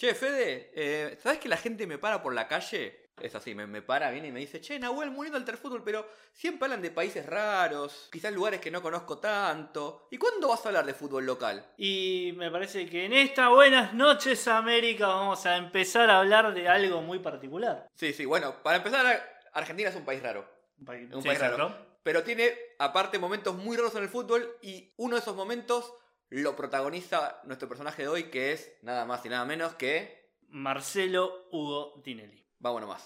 Che, Fede, eh, ¿sabes que la gente me para por la calle? Es así, me, me para, viene y me dice, che, Nahuel, muy lindo el fútbol, pero siempre hablan de países raros, quizás lugares que no conozco tanto. ¿Y cuándo vas a hablar de fútbol local? Y me parece que en esta Buenas noches América vamos a empezar a hablar de algo muy particular. Sí, sí, bueno, para empezar, Argentina es un país raro. Un país, Un sí, país raro. Pero tiene, aparte, momentos muy raros en el fútbol y uno de esos momentos lo protagoniza nuestro personaje de hoy, que es nada más y nada menos que... Marcelo Hugo Tinelli. Vámonos más.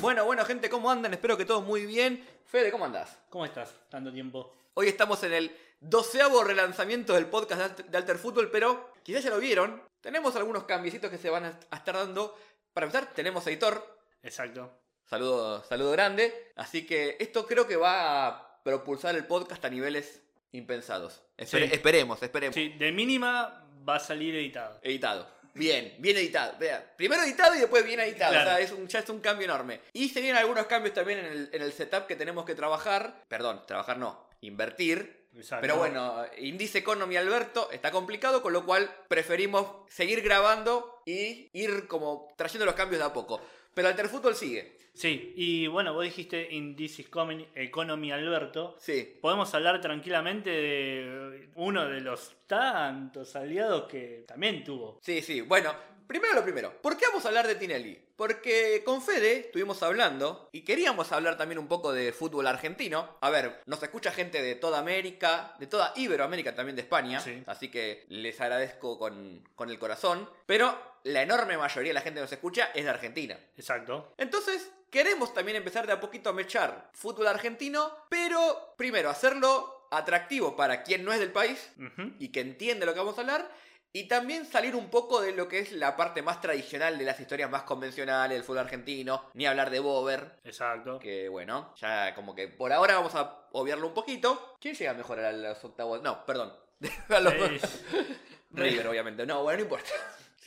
Bueno, bueno, gente, ¿cómo andan? Espero que todos muy bien. Fede, ¿cómo andás? ¿Cómo estás? Tanto tiempo. Hoy estamos en el doceavo relanzamiento del podcast de Alter- Fútbol, pero quizás ya lo vieron. Tenemos algunos cambiecitos que se van a estar dando. Para empezar, tenemos editor. Exacto. Saludo, saludo grande. Así que esto creo que va a propulsar el podcast a niveles impensados. Espere- Sí. Esperemos, esperemos. Sí, de mínima va a salir editado. Editado. Bien, bien editado. Vea, primero editado y después bien editado. Claro. O sea, es un, ya es un cambio enorme. Y se vienen algunos cambios también en el, en el setup que tenemos que trabajar. Perdón, trabajar no, invertir. Exacto. Pero bueno, Indice Economy Alberto está complicado, con lo cual preferimos seguir grabando y ir como trayendo los cambios de a poco. Pero Alter Fútbol sigue. Sí, y bueno, vos dijiste in this economy, economy Alberto. Sí. Podemos hablar tranquilamente de uno de los tantos aliados que también tuvo. Sí, sí. Bueno, primero lo primero. ¿Por qué vamos a hablar de Tinelli? Porque con Fede estuvimos hablando y queríamos hablar también un poco de fútbol argentino. A ver, nos escucha gente de toda América, de toda Iberoamérica, también de España. Sí. Así que les agradezco con, con el corazón. Pero la enorme mayoría de la gente que nos escucha es de Argentina. Exacto. Entonces, queremos también empezar de a poquito a mechar fútbol argentino, pero primero hacerlo atractivo para quien no es del país y que entiende lo que vamos a hablar. Y también salir un poco de lo que es la parte más tradicional de las historias más convencionales del fútbol argentino. Ni hablar de Bober. Exacto. Que bueno, ya como que por ahora vamos a obviarlo un poquito. ¿Quién llega mejor a los octavos? No, perdón. A los- River, obviamente. No, bueno, no importa.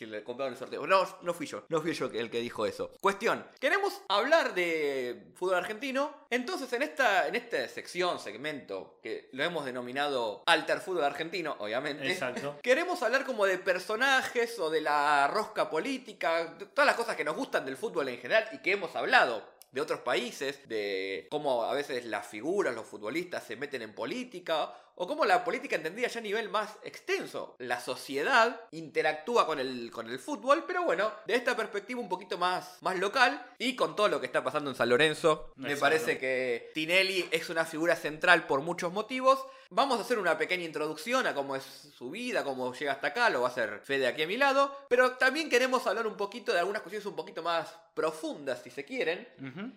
Si le compraron el sorteo. No, no fui yo. No fui yo el que dijo eso. Cuestión. Queremos hablar de fútbol argentino. Entonces, en esta, en esta sección, segmento, que lo hemos denominado Alter Fútbol Argentino, obviamente. Exacto. Queremos hablar como de personajes o de la rosca política, de todas las cosas que nos gustan del fútbol en general y que hemos hablado de otros países, de cómo a veces las figuras, los futbolistas se meten en política, o cómo la política entendida ya a nivel más extenso. La sociedad interactúa con el, con el fútbol, pero bueno, de esta perspectiva un poquito más, más local y con todo lo que está pasando en San Lorenzo, me parece que Tinelli es una figura central por muchos motivos. Vamos a hacer una pequeña introducción a cómo es su vida, cómo llega hasta acá, lo va a hacer Fede aquí a mi lado, pero también queremos hablar un poquito de algunas cuestiones un poquito más profundas, si se quieren,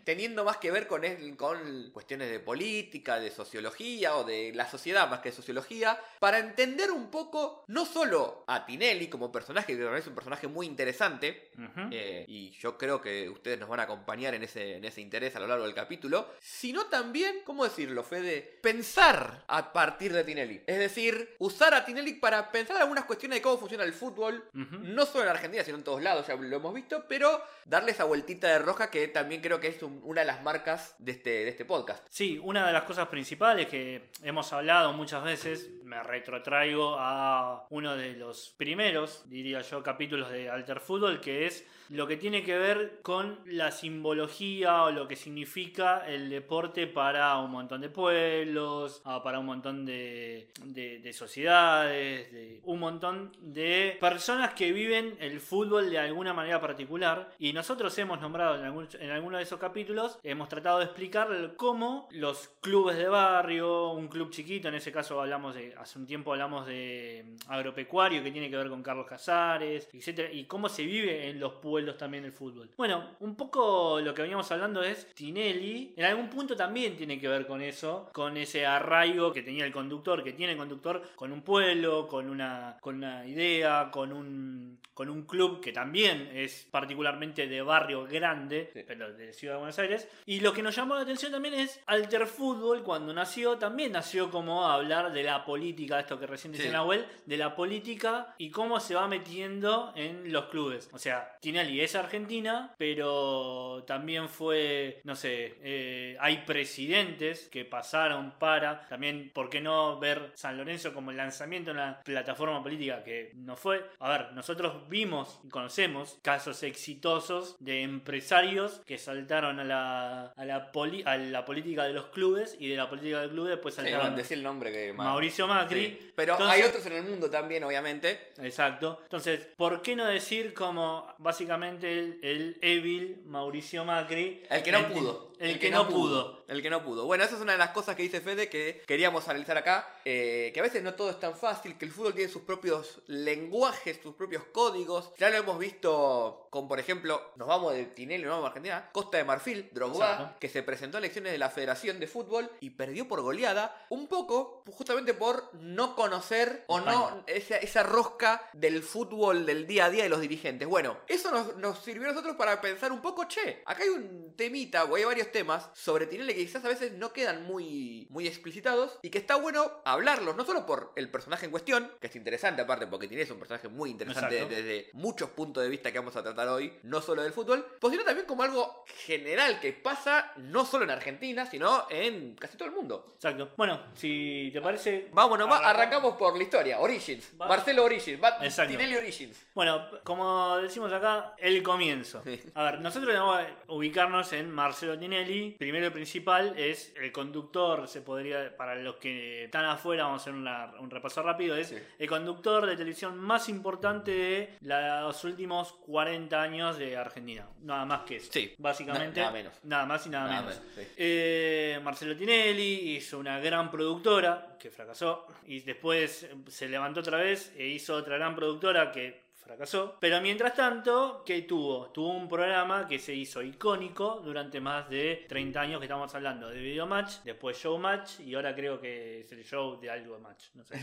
teniendo más que ver con, el- con cuestiones de política, de sociología o de la sociedad más que sociología, para entender un poco no solo a Tinelli como personaje, que parece un personaje muy interesante, eh, y yo creo que ustedes nos van a acompañar en ese, en ese interés a lo largo del capítulo, sino también, ¿cómo decirlo, Fede? Pensar a partir de Tinelli. Es decir, usar a Tinelli para pensar algunas cuestiones de cómo funciona el fútbol, no solo en Argentina, sino en todos lados, ya lo hemos visto, pero darle esa vueltita de roja que también creo que es un- una de las marcas de este, de este podcast. Sí, una de las cosas principales que hemos hablado muchas veces, me retrotraigo a uno de los primeros, diría yo, capítulos de Alter Fútbol, que es lo que tiene que ver con la simbología o lo que significa el deporte para un montón de pueblos, ah, para un montón de, de- de sociedades, de un montón de personas que viven el fútbol de alguna manera particular. Y nosotros hemos nombrado en, algún, en alguno de esos capítulos, hemos tratado de explicar cómo los clubes de barrio, un club chiquito, en ese caso hablamos de, hace un tiempo hablamos de mm, agropecuario que tiene que ver con Carlos Casares, etcétera, y cómo se vive en los pueblos también el fútbol. Bueno, un poco lo que veníamos hablando es Tinelli, en algún punto también tiene que ver con eso, con ese arraigo que tenía el conductor, que tiene el conductor con un pueblo, con una, con una idea, con un, con un club que también es particularmente de barrio grande, Sí. pero de Ciudad de Buenos Aires. Y lo que nos llamó la atención también es Alter Fútbol, cuando nació, también nació como a hablar de la política, esto que recién decía Sí. Nahuel, de la política y cómo se va metiendo en los clubes. O sea, Tinelli es argentina, pero también fue, no sé, eh, hay presidentes que pasaron para también, ¿por qué no ver San Lorenzo como el lanzamiento de una plataforma política que no fue? A ver, nosotros vimos y conocemos casos exitosos de empresarios que saltaron a la, a la, a la política de los clubes y de la política del club después saltaron. Sí, decir el nombre que Mauricio Macri. Pero hay otros en el mundo también, obviamente. Exacto. Entonces, ¿por qué no decir como básicamente el, el Evil Mauricio Macri? El que no pudo. El, que, no pudo. El que no pudo. Bueno, esa es una de las cosas que dice Fede que queríamos analizar acá. Eh, que a veces no todo es tan fácil, que el fútbol tiene sus propios lenguajes, sus propios códigos. Ya lo hemos visto con, por ejemplo, nos vamos de Tinelli, nos vamos a Argentina, Costa de Marfil, Drogba, que se presentó a elecciones de la Federación de Fútbol y perdió por goleada, un poco justamente por no conocer o no esa, esa, rosca del fútbol del día a día de los dirigentes. Bueno, eso nos, nos sirvió a nosotros para pensar un poco, che, acá hay un temita, o hay varios temas sobre Tinelli que quizás a veces no quedan muy, muy explicitados y que está bueno hablarlos, no solo por el personaje en cuestión, que es interesante aparte porque es un personaje muy interesante desde muchos puntos de vista que vamos a tratar hoy, no solo del fútbol, pues sino también como algo general que pasa no solo en Argentina, sino en casi todo el mundo. Exacto. Bueno, si te parece... Vámonos, arrancamos por la historia, Origins, Marcelo Origins, Tinelli Origins. Bueno, como decimos acá, el comienzo. A ver, nosotros vamos a ubicarnos en Marcelo Tinelli primero y principal es el conductor, se podría, para los que están afuera, vamos a hacer un repaso rápido, es el conductor de televisión más importante de los últimos 40 años de Argentina. Nada más que eso. Sí. Básicamente. nada menos. Nada más y nada, menos. Eh, Marcelo Tinelli hizo una gran productora que fracasó y después se levantó otra vez e hizo otra gran productora que fracasó. Pero mientras tanto, ¿qué tuvo? Tuvo un programa que se hizo icónico durante más de 30 años que estamos hablando de Video Match, después Show Match y ahora creo que es el show de algo Match. No sé.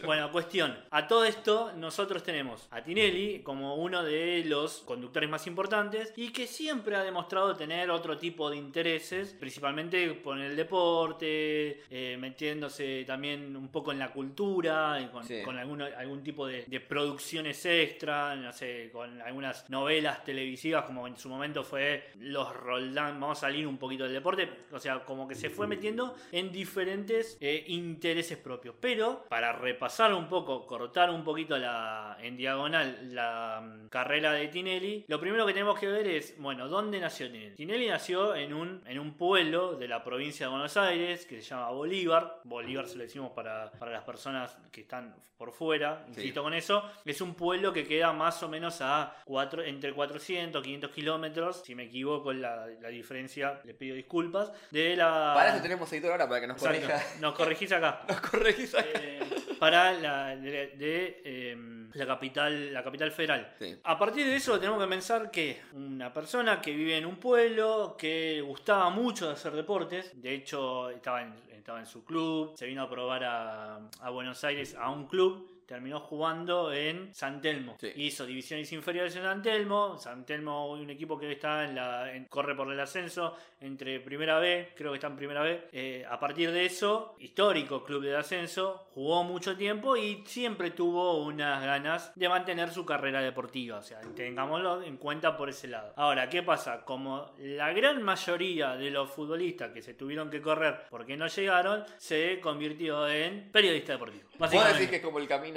bueno, cuestión. A todo esto, nosotros tenemos a Tinelli como uno de los conductores más importantes y que siempre ha demostrado tener otro tipo de intereses, principalmente con el deporte, eh, metiéndose también un poco en la cultura, con, algún tipo de, de producciones extras no sé, con algunas novelas televisivas como en su momento fue Los Roldán, vamos a salir un poquito del deporte, o sea, como que se fue metiendo en diferentes eh, intereses propios. Pero para repasar un poco, cortar un poquito la, en diagonal la mm, carrera de Tinelli, lo primero que tenemos que ver es, bueno, ¿dónde nació Tinelli? Tinelli nació en un, en un pueblo de la provincia de Buenos Aires que se llama Bolívar. Bolívar se lo decimos para, para las personas que están por fuera, insisto con eso. Es un pueblo que queda más o menos a cuatro, entre 400 500 kilómetros. Si me equivoco en la, diferencia, le pido disculpas. De la... Para eso tenemos editor ahora para que nos corrija. Nos corregís acá. nos corregís acá. Eh, para la de, em, la capital la capital federal. A partir de eso tenemos que pensar que una persona que vive en un pueblo que gustaba mucho de hacer deportes, de hecho estaba en, estaba en su club, se vino a probar a, a Buenos Aires a un club terminó jugando en San Telmo. Hizo divisiones inferiores en San Telmo. San Telmo, un equipo que está en la. corre por el ascenso entre Primera B, creo que está en Primera B. Eh, a partir de eso, histórico club de ascenso, jugó mucho tiempo y siempre tuvo unas ganas de mantener su carrera deportiva. O sea, tengámoslo en cuenta por ese lado. Ahora, ¿qué pasa? Como la gran mayoría de los futbolistas que se tuvieron que correr porque no llegaron, se convirtió en periodista deportivo. ¿Vos decís que es como el camino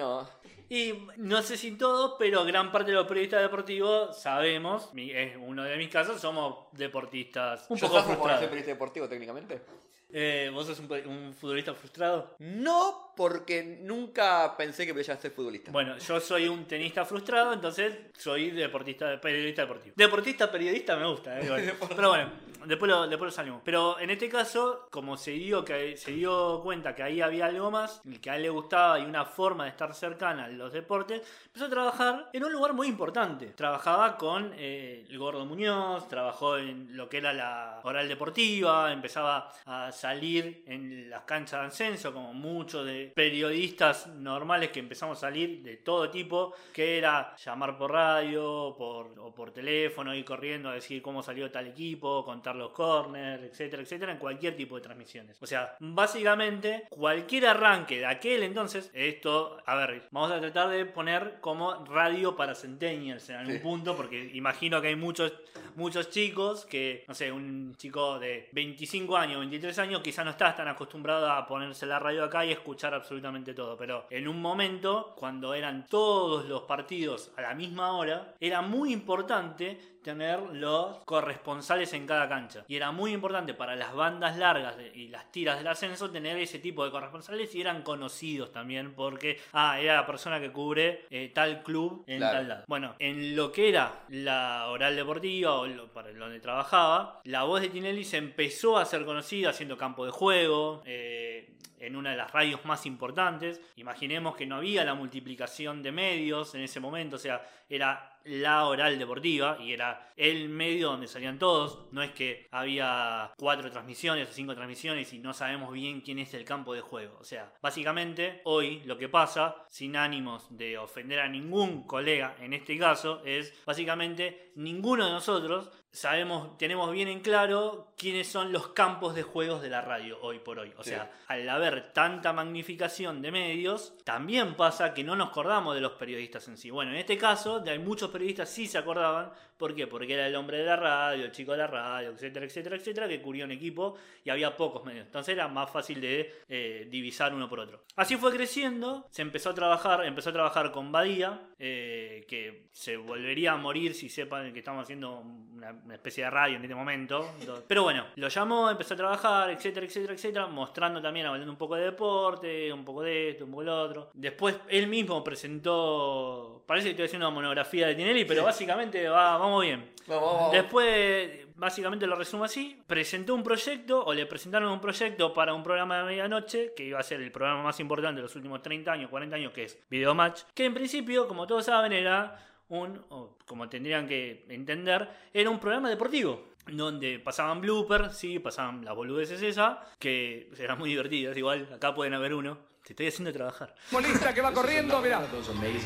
y no sé si todos, pero gran parte de los periodistas deportivos sabemos, es uno de mis casos, somos deportistas un poco frustrados. periodista deportivo técnicamente? Eh, ¿Vos sos un, futbolista frustrado? No, porque nunca pensé que podía ser futbolista. Bueno, yo soy un tenista frustrado, entonces soy deportista, periodista deportivo. Deportista, periodista me gusta, eh, pero bueno, después lo, después lo salimos. Pero en este caso, como se dio, que, se dio cuenta que ahí había algo más, que a él le gustaba y una forma de estar cercana a los deportes, empezó a trabajar en un lugar muy importante. Trabajaba con eh, el Gordo Muñoz, trabajó en lo que era la oral deportiva, empezaba a salir en las canchas de ascenso, como muchos de periodistas normales que empezamos a salir de todo tipo, que era llamar por radio por, o por teléfono, ir corriendo a decir cómo salió tal equipo, contar los corners, etcétera, etcétera, en cualquier tipo de transmisiones. O sea, básicamente cualquier arranque de aquel entonces, esto, a ver, vamos a tratar de poner como radio para centennials en algún Sí. punto, porque imagino que hay muchos, muchos chicos que, no sé, un chico de 25 años, 23 años, quizá no está tan acostumbrado a ponerse la radio acá y escuchar absolutamente todo, pero en un momento, cuando eran todos los partidos a la misma hora, era muy importante tener los corresponsales en cada cancha. Y era muy importante para las bandas largas y las tiras del ascenso tener ese tipo de corresponsales y eran conocidos también porque, ah, era la persona que cubre eh, tal club en Claro. tal lado. Bueno, en lo que era la oral deportiva o lo- para donde trabajaba, la voz de Tinelli se empezó a hacer conocida haciendo campo de juego, eh, en una de las radios más importantes. Imaginemos que no había la multiplicación de medios en ese momento, o sea, era la oral deportiva y era el medio donde salían todos. No es que había cuatro transmisiones o cinco transmisiones y no sabemos bien quién es el campo de juego. O sea, básicamente hoy lo que pasa, sin ánimos de ofender a ningún colega en este caso, es básicamente ninguno de nosotros sabemos, tenemos bien en claro quiénes son los campos de juegos de la radio hoy por hoy. O Sí. sea, al haber tanta magnificación de medios, también pasa que no nos acordamos de los periodistas en sí. Bueno, en este caso, de hay muchos periodistas sí se acordaban. ¿Por qué? Porque era el hombre de la radio, el chico de la radio, etcétera, etcétera, etcétera, que cubría un equipo y había pocos medios. Entonces era más fácil de eh, divisar uno por otro. Así fue creciendo, se empezó a trabajar, empezó a trabajar con Badía, eh, que se volvería a morir si sepan que estamos haciendo una, una especie de radio en este momento. Pero bueno, lo llamó, empezó a trabajar, etcétera, etcétera, etcétera, mostrando también, hablando un poco de deporte, un poco de esto, un poco de lo otro. Después él mismo presentó, parece que estoy haciendo una monografía de Tinelli, pero básicamente va, vamos bien. Vamos, vamos. Después, básicamente lo resumo así, presentó un proyecto o le presentaron un proyecto para un programa de medianoche, que iba a ser el programa más importante de los últimos 30 años, 40 años, que es Videomatch, que en principio, como todos saben, era un, o como tendrían que entender, era un programa deportivo. Donde pasaban bloopers, sí, pasaban las boludeces esas, que eran muy divertidas, igual, acá pueden haber uno. Te estoy haciendo trabajar. Futbolista que va corriendo, mira.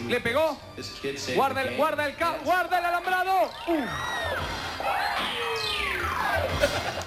Le pegó. Guarda el, guarda el, guarda el alambrado. Uh.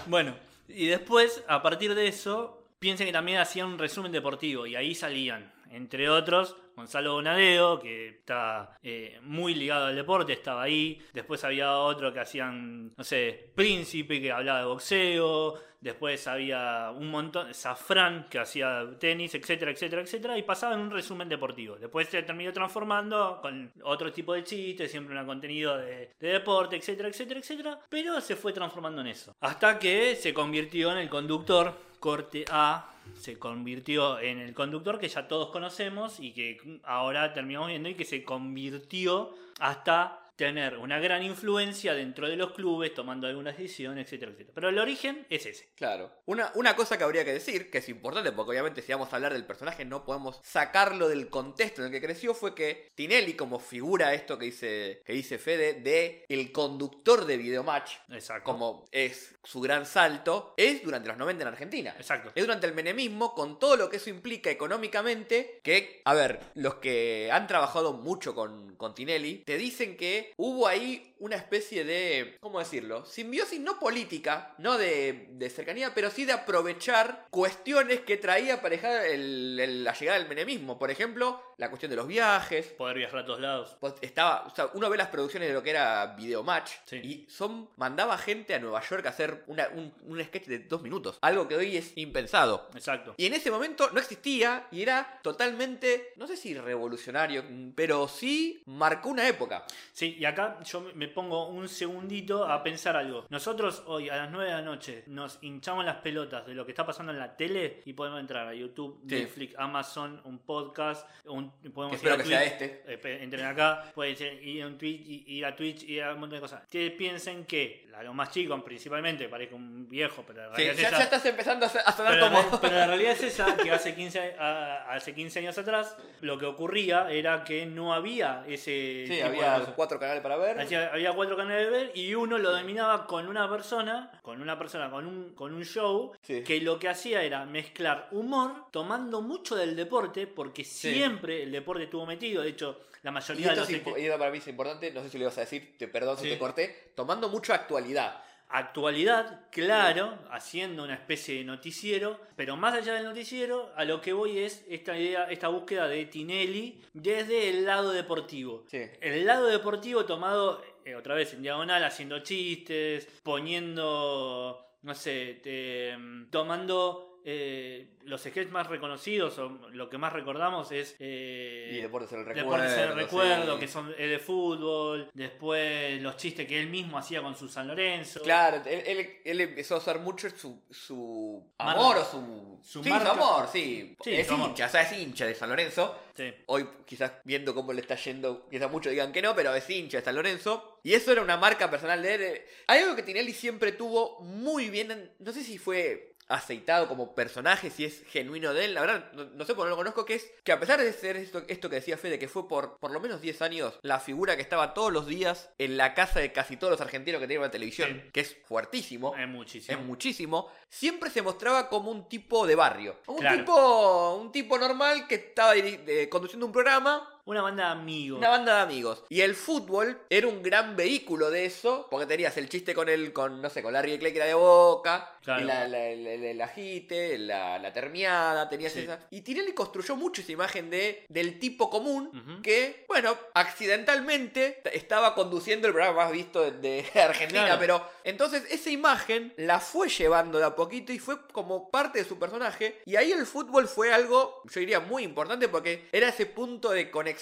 Bueno, y después, a partir de eso, piensen que también hacían un resumen deportivo y ahí salían, entre otros, Gonzalo Bonadeo, que está eh, muy ligado al deporte, estaba ahí. Después había otro que hacían, no sé, Príncipe, que hablaba de boxeo. Después había un montón, Safran, que hacía tenis, etcétera, etcétera, etcétera. Y pasaba en un resumen deportivo. Después se terminó transformando con otro tipo de chistes, siempre un contenido de, de deporte, etcétera, etcétera, etcétera. Pero se fue transformando en eso. Hasta que se convirtió en el conductor, corte A, se convirtió en el conductor que ya todos conocemos y que ahora terminamos viendo y que se convirtió hasta tener una gran influencia dentro de los clubes, tomando algunas decisiones, etcétera, etcétera. Pero el origen es ese. Claro. Una, una cosa que habría que decir, que es importante, porque obviamente si vamos a hablar del personaje no podemos sacarlo del contexto en el que creció, fue que Tinelli, como figura esto que dice, que dice Fede, de el conductor de Videomatch, Exacto. como es su gran salto, es durante los 90 en Argentina. Exacto. Es durante el menemismo, con todo lo que eso implica económicamente, que, a ver, los que han trabajado mucho con, con Tinelli, te dicen que hubo ahí una especie de, ¿cómo decirlo? Simbiosis no política, no de, de cercanía, pero sí de aprovechar cuestiones que traía aparejada el- el- la llegada del menemismo. Por ejemplo, la cuestión de los viajes, Poder viajar a todos lados. pues estaba, o sea, uno ve las producciones de lo que era Videomatch Sí. y son mandaba gente a Nueva York a hacer una- un, un sketch de dos minutos, algo que hoy es impensado. Exacto. Y en ese momento no existía y era totalmente, no sé si revolucionario, pero sí marcó una época. Sí, y acá yo me pongo un segundito a pensar algo. Nosotros hoy a las 9 de la noche nos hinchamos las pelotas de lo que está pasando en la tele y podemos entrar a YouTube, Sí. Netflix, Amazon, un podcast, un, podemos Que ir espero a que Twitch, sea este. eh, entren acá, pueden ir a un Twitch, y- ir a Twitch, ir a un montón de cosas. Ustedes piensen que, los más chicos principalmente, parezco un viejo, pero en Sí, realidad ya, es esa- ya estás empezando a sonar pero, como... la- pero la realidad es esa, que hace 15, a- hace 15 años atrás lo que ocurría era que no había ese Sí, había cuatro canales para ver. Había cuatro canales de ver y uno lo dominaba con una persona, con una persona, con un, con un show, Sí. que lo que hacía era mezclar humor tomando mucho del deporte, porque siempre el deporte estuvo metido, de hecho la Y mayoría de los... es y esto para mí es importante, no sé si lo ibas a decir, te, perdón si te corté, tomando mucha actualidad. actualidad, claro, haciendo una especie de noticiero, pero más allá del noticiero, a lo que voy es esta idea, esta búsqueda de Tinelli desde el lado deportivo. Sí. El lado deportivo tomado eh, otra vez en diagonal, haciendo chistes, poniendo, no sé, te- tomando eh, los sketches más reconocidos o lo que más recordamos es eh, Y Deportes el Recuerdo. Deportes el recuerdo, sí. que son eh, de fútbol, después los chistes que él mismo hacía con su San Lorenzo. Claro, él, él- él empezó a usar mucho su, su Marca. amor o su... Su sí, marca. su amor, sí. Sí, es hincha, o sea, es hincha de San Lorenzo. Sí. Hoy quizás viendo cómo le está yendo, quizás muchos digan que no, pero es hincha de San Lorenzo. Y eso era una marca personal de él. eh. Hay algo que Tinelli siempre tuvo muy bien, no sé si fue aceitado como personaje, si es genuino de él, la verdad no, no sé por qué no lo conozco, que es que a pesar de ser esto, esto que decía Fede, que fue por por lo menos 10 años la figura que estaba todos los días en la casa de casi todos los argentinos que tenían la televisión, Sí. que es fuertísimo, Es muchísimo. es muchísimo, siempre se mostraba como un tipo de barrio. Un Claro. tipo un tipo normal que estaba eh, conduciendo un programa, Una banda de amigos. una banda de amigos. Y el fútbol era un gran vehículo de eso, porque tenías el chiste con el, con, no sé, con Larry Clay que era de boca, Claro. y la, la, la- la- el ajite, la, la termiada, tenías Sí. esa. Y Tinelli construyó mucho esa imagen de, del tipo común que, bueno, accidentalmente estaba conduciendo el programa más visto de, de Argentina, Claro. pero entonces esa imagen la fue llevando de a poquito y fue como parte de su personaje. Y ahí el fútbol fue algo, yo diría, muy importante porque era ese punto de conexión,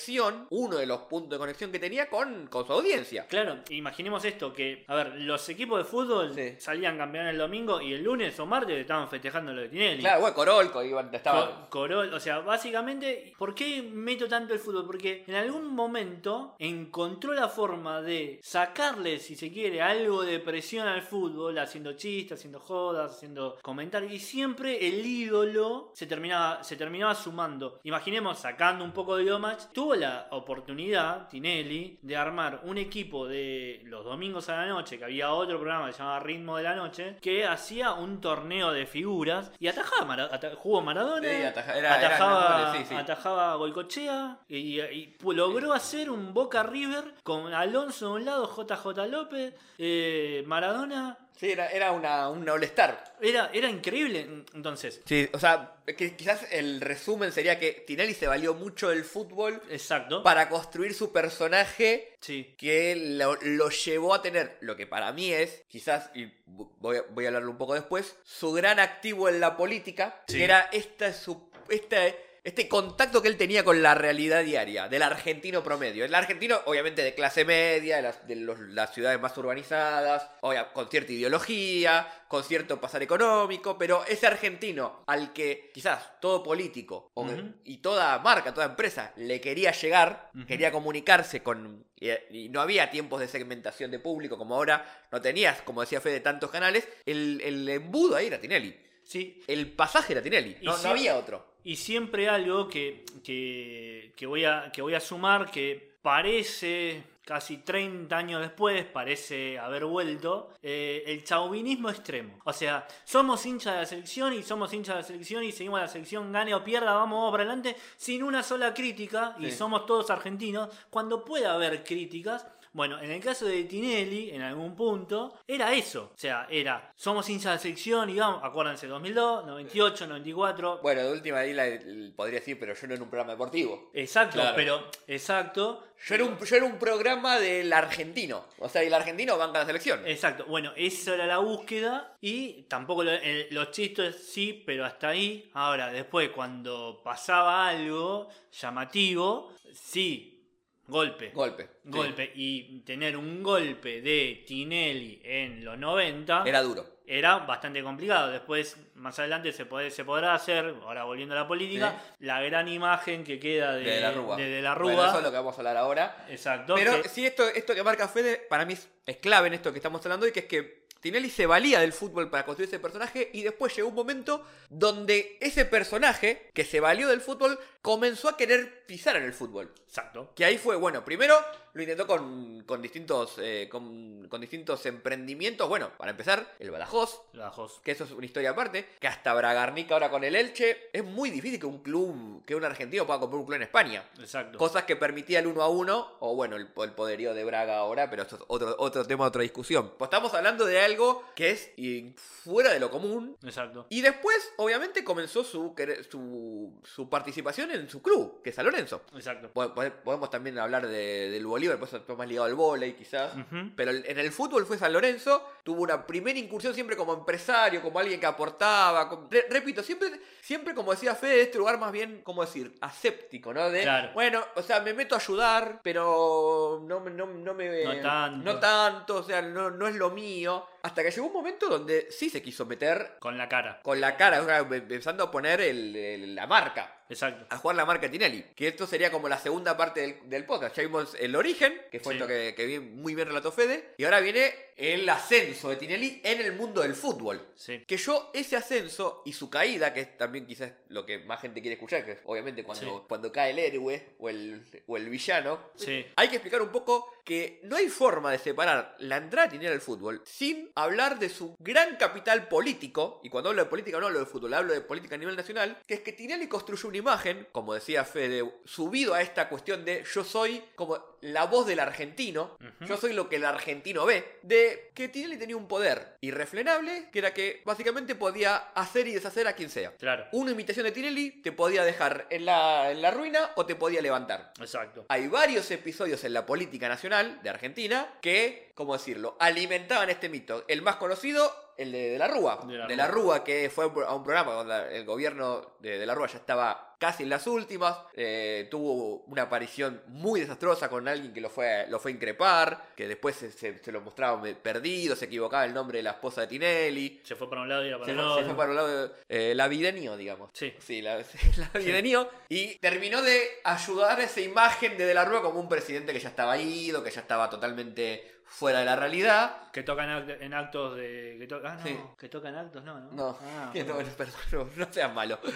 uno de los puntos de conexión que tenía con, con su audiencia. Claro, imaginemos esto, que, a ver, los equipos de fútbol Sí. salían campeones el domingo y el lunes o martes estaban festejando lo de Tinelli. Claro, bueno, Corolco iban, estaba. Co- Corol, o sea, básicamente, ¿por qué meto tanto el fútbol? Porque en algún momento encontró la forma de sacarle, si se quiere, algo de presión al fútbol, haciendo chistes, haciendo jodas, haciendo comentarios, y siempre el ídolo se terminaba, se terminaba sumando. Imaginemos, sacando un poco de Match, tuvo la oportunidad, Tinelli, de armar un equipo de los domingos a la noche, que había otro programa que se llamaba Ritmo de la Noche, que hacía un torneo de figuras y atajaba, Mara- ata- jugó Maradona, Sí, ataja- era- atajaba, goles, sí, sí. atajaba Goicochea y, logró hacer un Boca River con Alonso de un lado, JJ López, eh, Maradona. Sí, era, era una, un all-star. Era, era increíble. Entonces, Sí, o sea, que quizás el resumen sería que Tinelli se valió mucho del fútbol exacto. para construir su personaje Sí. que lo, lo llevó a tener lo que para mí es, quizás, y voy a, voy a hablarlo un poco después, su gran activo en la política, Sí. que era esta, su, este, este contacto que él tenía con la realidad diaria del argentino promedio. El argentino, obviamente, de clase media, de las, de los- las ciudades más urbanizadas, obvia- con cierta ideología, con cierto pasar económico, pero ese argentino al que quizás todo político o- y toda marca, toda empresa le quería llegar, quería comunicarse con... Y, y no había tiempos de segmentación de público como ahora, no tenías, como decía Fede, tantos canales, el, el embudo ahí era Tinelli. Sí. El pasaje era Tinelli, Y no, no había otro. Y siempre algo que, que, que voy a, que voy a sumar que parece, casi 30 años después, parece haber vuelto, eh, el chauvinismo extremo. O sea, somos hinchas de la selección y somos hinchas de la selección y seguimos a la selección, gane o pierda, vamos, vamos para adelante, sin una sola crítica, y somos todos argentinos, cuando puede haber críticas. Bueno, en el caso de Tinelli, en algún punto, era eso. O sea, era, somos hinchas de la selección y vamos, acuérdense, 2002, 98, 94, Bueno, de última ahí la- podría decir, pero yo no era un programa deportivo. Exacto, Claro. pero exacto. Yo era, un, yo era un programa del argentino. O sea, y el argentino banca la selección. Exacto. Bueno, esa era la búsqueda y tampoco lo- el- los chistes sí, pero hasta ahí. Ahora, después cuando pasaba algo llamativo, sí, golpe. Golpe. Golpe. Y tener un golpe de Tinelli en los 90 Era duro. era bastante complicado. Después, más adelante, se, puede, se podrá hacer, ahora volviendo a la política, la gran imagen que queda de, De, la Rúa. de- de la Bueno, Rúa. eso es lo que vamos a hablar ahora. Exacto. Pero que- sí, esto, esto que marca Fede, para mí es, es clave en esto que estamos hablando hoy, que es que Tinelli se valía del fútbol para construir ese personaje y después llegó un momento donde ese personaje que se valió del fútbol comenzó a querer pisar en el fútbol. Exacto. Que ahí fue, bueno, primero lo intentó con, con distintos eh, con, con distintos emprendimientos. Bueno, para empezar, el Badajoz, Jos. que eso es una historia aparte, que hasta Bragarnica ahora con el Elche, es muy difícil que un club, que un argentino pueda comprar un club en España. Exacto. Cosas que permitía el uno a uno, o bueno, el, el poderío de Braga ahora, pero esto es otro, otro tema, otra discusión. Pues estamos hablando de algo que es y, fuera de lo común. Exacto. Y después, obviamente, comenzó su, su, su participación en su club, que es San Lorenzo. Exacto. Po- po- Podemos también hablar de- del Bolívar, pues está más ligado al vóley quizás. Ujú. Pero en el fútbol fue San Lorenzo, tuvo una primera incursión siempre como empresario, como alguien que aportaba. como- re- repito, siempre, siempre como decía Fede, este lugar más bien, ¿cómo decir? Aséptico, ¿no? De, Claro. bueno, o sea, me meto a ayudar, pero no, me- no, no me... No tanto. No tanto, o sea, no, no es lo mío. Hasta que llegó un momento donde sí se quiso meter Con la cara. con la cara, sea, empezando a poner el- el- la marca Exacto. a jugar la marca Tinelli. Que esto sería como la segunda parte del, del podcast. Ya vimos el origen, que fue Sí. esto que, que bien- muy bien relató Fede. Y ahora viene el ascenso de Tinelli en el mundo del fútbol. Sí. Que yo, ese ascenso y su caída, que es también quizás lo que más gente quiere escuchar, que es obviamente cuando, Sí. cuando cae el héroe o el, o el villano, Sí. hay que explicar un poco que no hay forma de separar la entrada de Tinelli al fútbol sin hablar de su gran capital político, y cuando hablo de política no hablo de fútbol, hablo de política a nivel nacional, que es que Tinelli construyó una imagen, como decía Fede, subido a esta cuestión de yo soy como la voz del argentino, yo soy lo que el argentino ve, de que Tinelli tenía un poder irrefrenable, que era que básicamente podía hacer y deshacer a quien sea. Claro. Una imitación de Tinelli te podía dejar en la, en la ruina o te podía levantar. Exacto. Hay varios episodios en la política nacional de Argentina que, ¿cómo decirlo?, alimentaban este mito. El más conocido, el de, de la Rúa. De la De la Rúa. Rúa, que fue a un programa donde el gobierno de, de la Rúa ya estaba casi en las últimas. eh, tuvo una aparición muy desastrosa con alguien que lo fue, lo fue a increpar, que después se, se- se lo mostraba perdido, se equivocaba el nombre de la esposa de Tinelli. Se fue para un lado y para Se otro. se fue para un lado de eh, la digamos. Sí. Sí, la, la. Y terminó de ayudar a esa imagen de De la Rúa como un presidente que ya estaba ido, que ya estaba totalmente fuera de la realidad. Que tocan en actos de. Que to- ah, no. Sí. Que tocan actos, no, ¿no? No, Ah, que no, perdón, no, no seas malo.